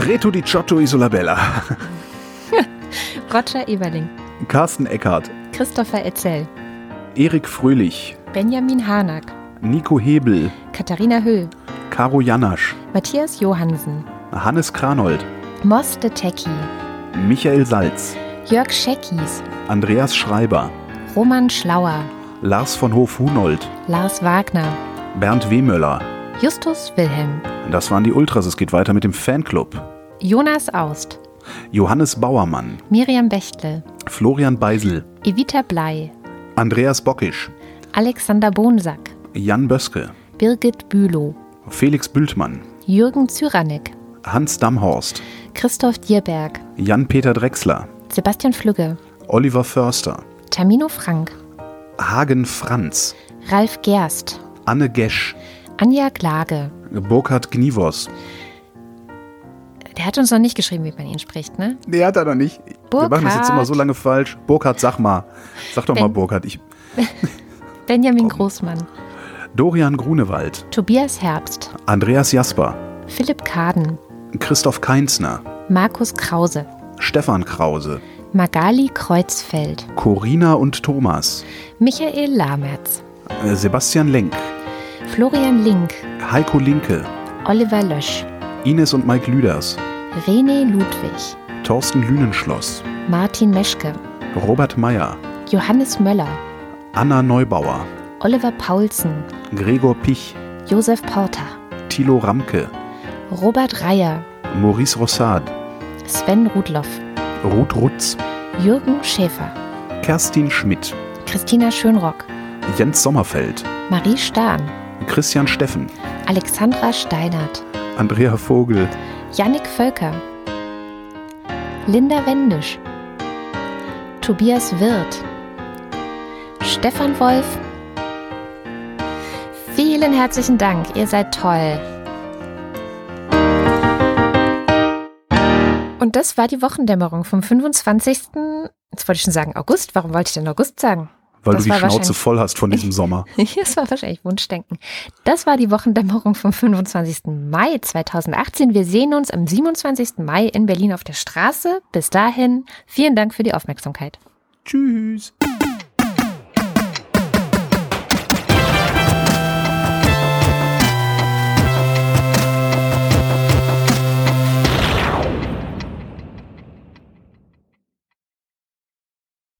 Reto di Ciotto Isolabella. Roger Eberling. Carsten Eckhardt. Christopher Etzel. Erik Fröhlich. Benjamin Harnack. Nico Hebel. Katharina Höll. Caro Janasch. Matthias Johansen. Hannes Kranold. Moss de Tecki. Michael Salz. Jörg Scheckis. Andreas Schreiber. Roman Schlauer. Lars von Hof-Hunold. Lars Wagner. Bernd Wehmöller. Justus Wilhelm. Das waren die Ultras. Es geht weiter mit dem Fanclub. Jonas Aust. Johannes Bauermann. Miriam Bechtle. Florian Beisel. Evita Blei. Andreas Bockisch. Alexander Bonsack. Jan Böske. Birgit Bülow. Felix Bültmann. Jürgen Zyranek. Hans Damhorst. Christoph Dierberg. Jan-Peter Drechsler. Sebastian Flügge. Oliver Förster. Tamino Frank. Hagen Franz. Ralf Gerst. Anne Gesch, Anja Klage. Burkhard Gnivos. Der hat uns noch nicht geschrieben, wie man ihn spricht, ne? Nee, hat er noch nicht. Wir machen das jetzt immer Burkhard. so lange falsch. Burkhard, sag mal. Sag doch mal Ben- Burkhard. Ich, Benjamin Großmann. Dorian Grunewald, Tobias Herbst. Andreas Jasper, Philipp Kaden. Christoph Keinsner, Markus Krause. Stefan Krause, Magali Kreuzfeld. Corina und Thomas, Michael Lamertz. äh, Sebastian Lenk, Florian Link. Heiko Linke, Oliver Lösch. Ines und Mike Lüders, René Ludwig. Thorsten Lünenschloss, Martin Meschke. Robert Meyer, Johannes Möller. Anna Neubauer, Oliver Paulsen. Gregor Pich, Josef Porter. Thilo Ramke, Robert Reyer. Maurice Rossard, Sven Rudloff. Ruth Rutz, Jürgen Schäfer. Kerstin Schmidt, Christina Schönrock. Jens Sommerfeld, Marie Stahn. Christian Steffen, Alexandra Steinert. Andrea Vogel, Jannik Völker. Linda Wendisch. Tobias Wirth. Stefan Wolf. Vielen herzlichen Dank, ihr seid toll. Und das war die Wochendämmerung vom 25. Jetzt wollte ich schon sagen August. Warum wollte ich denn August sagen? Weil Das du die Schnauze voll hast von diesem Sommer. Das war wahrscheinlich Wunschdenken. Das war die Wochendämmerung vom 25. Mai 2018. Wir sehen uns am 27. Mai in Berlin auf der Straße. Bis dahin, vielen Dank für die Aufmerksamkeit. Tschüss.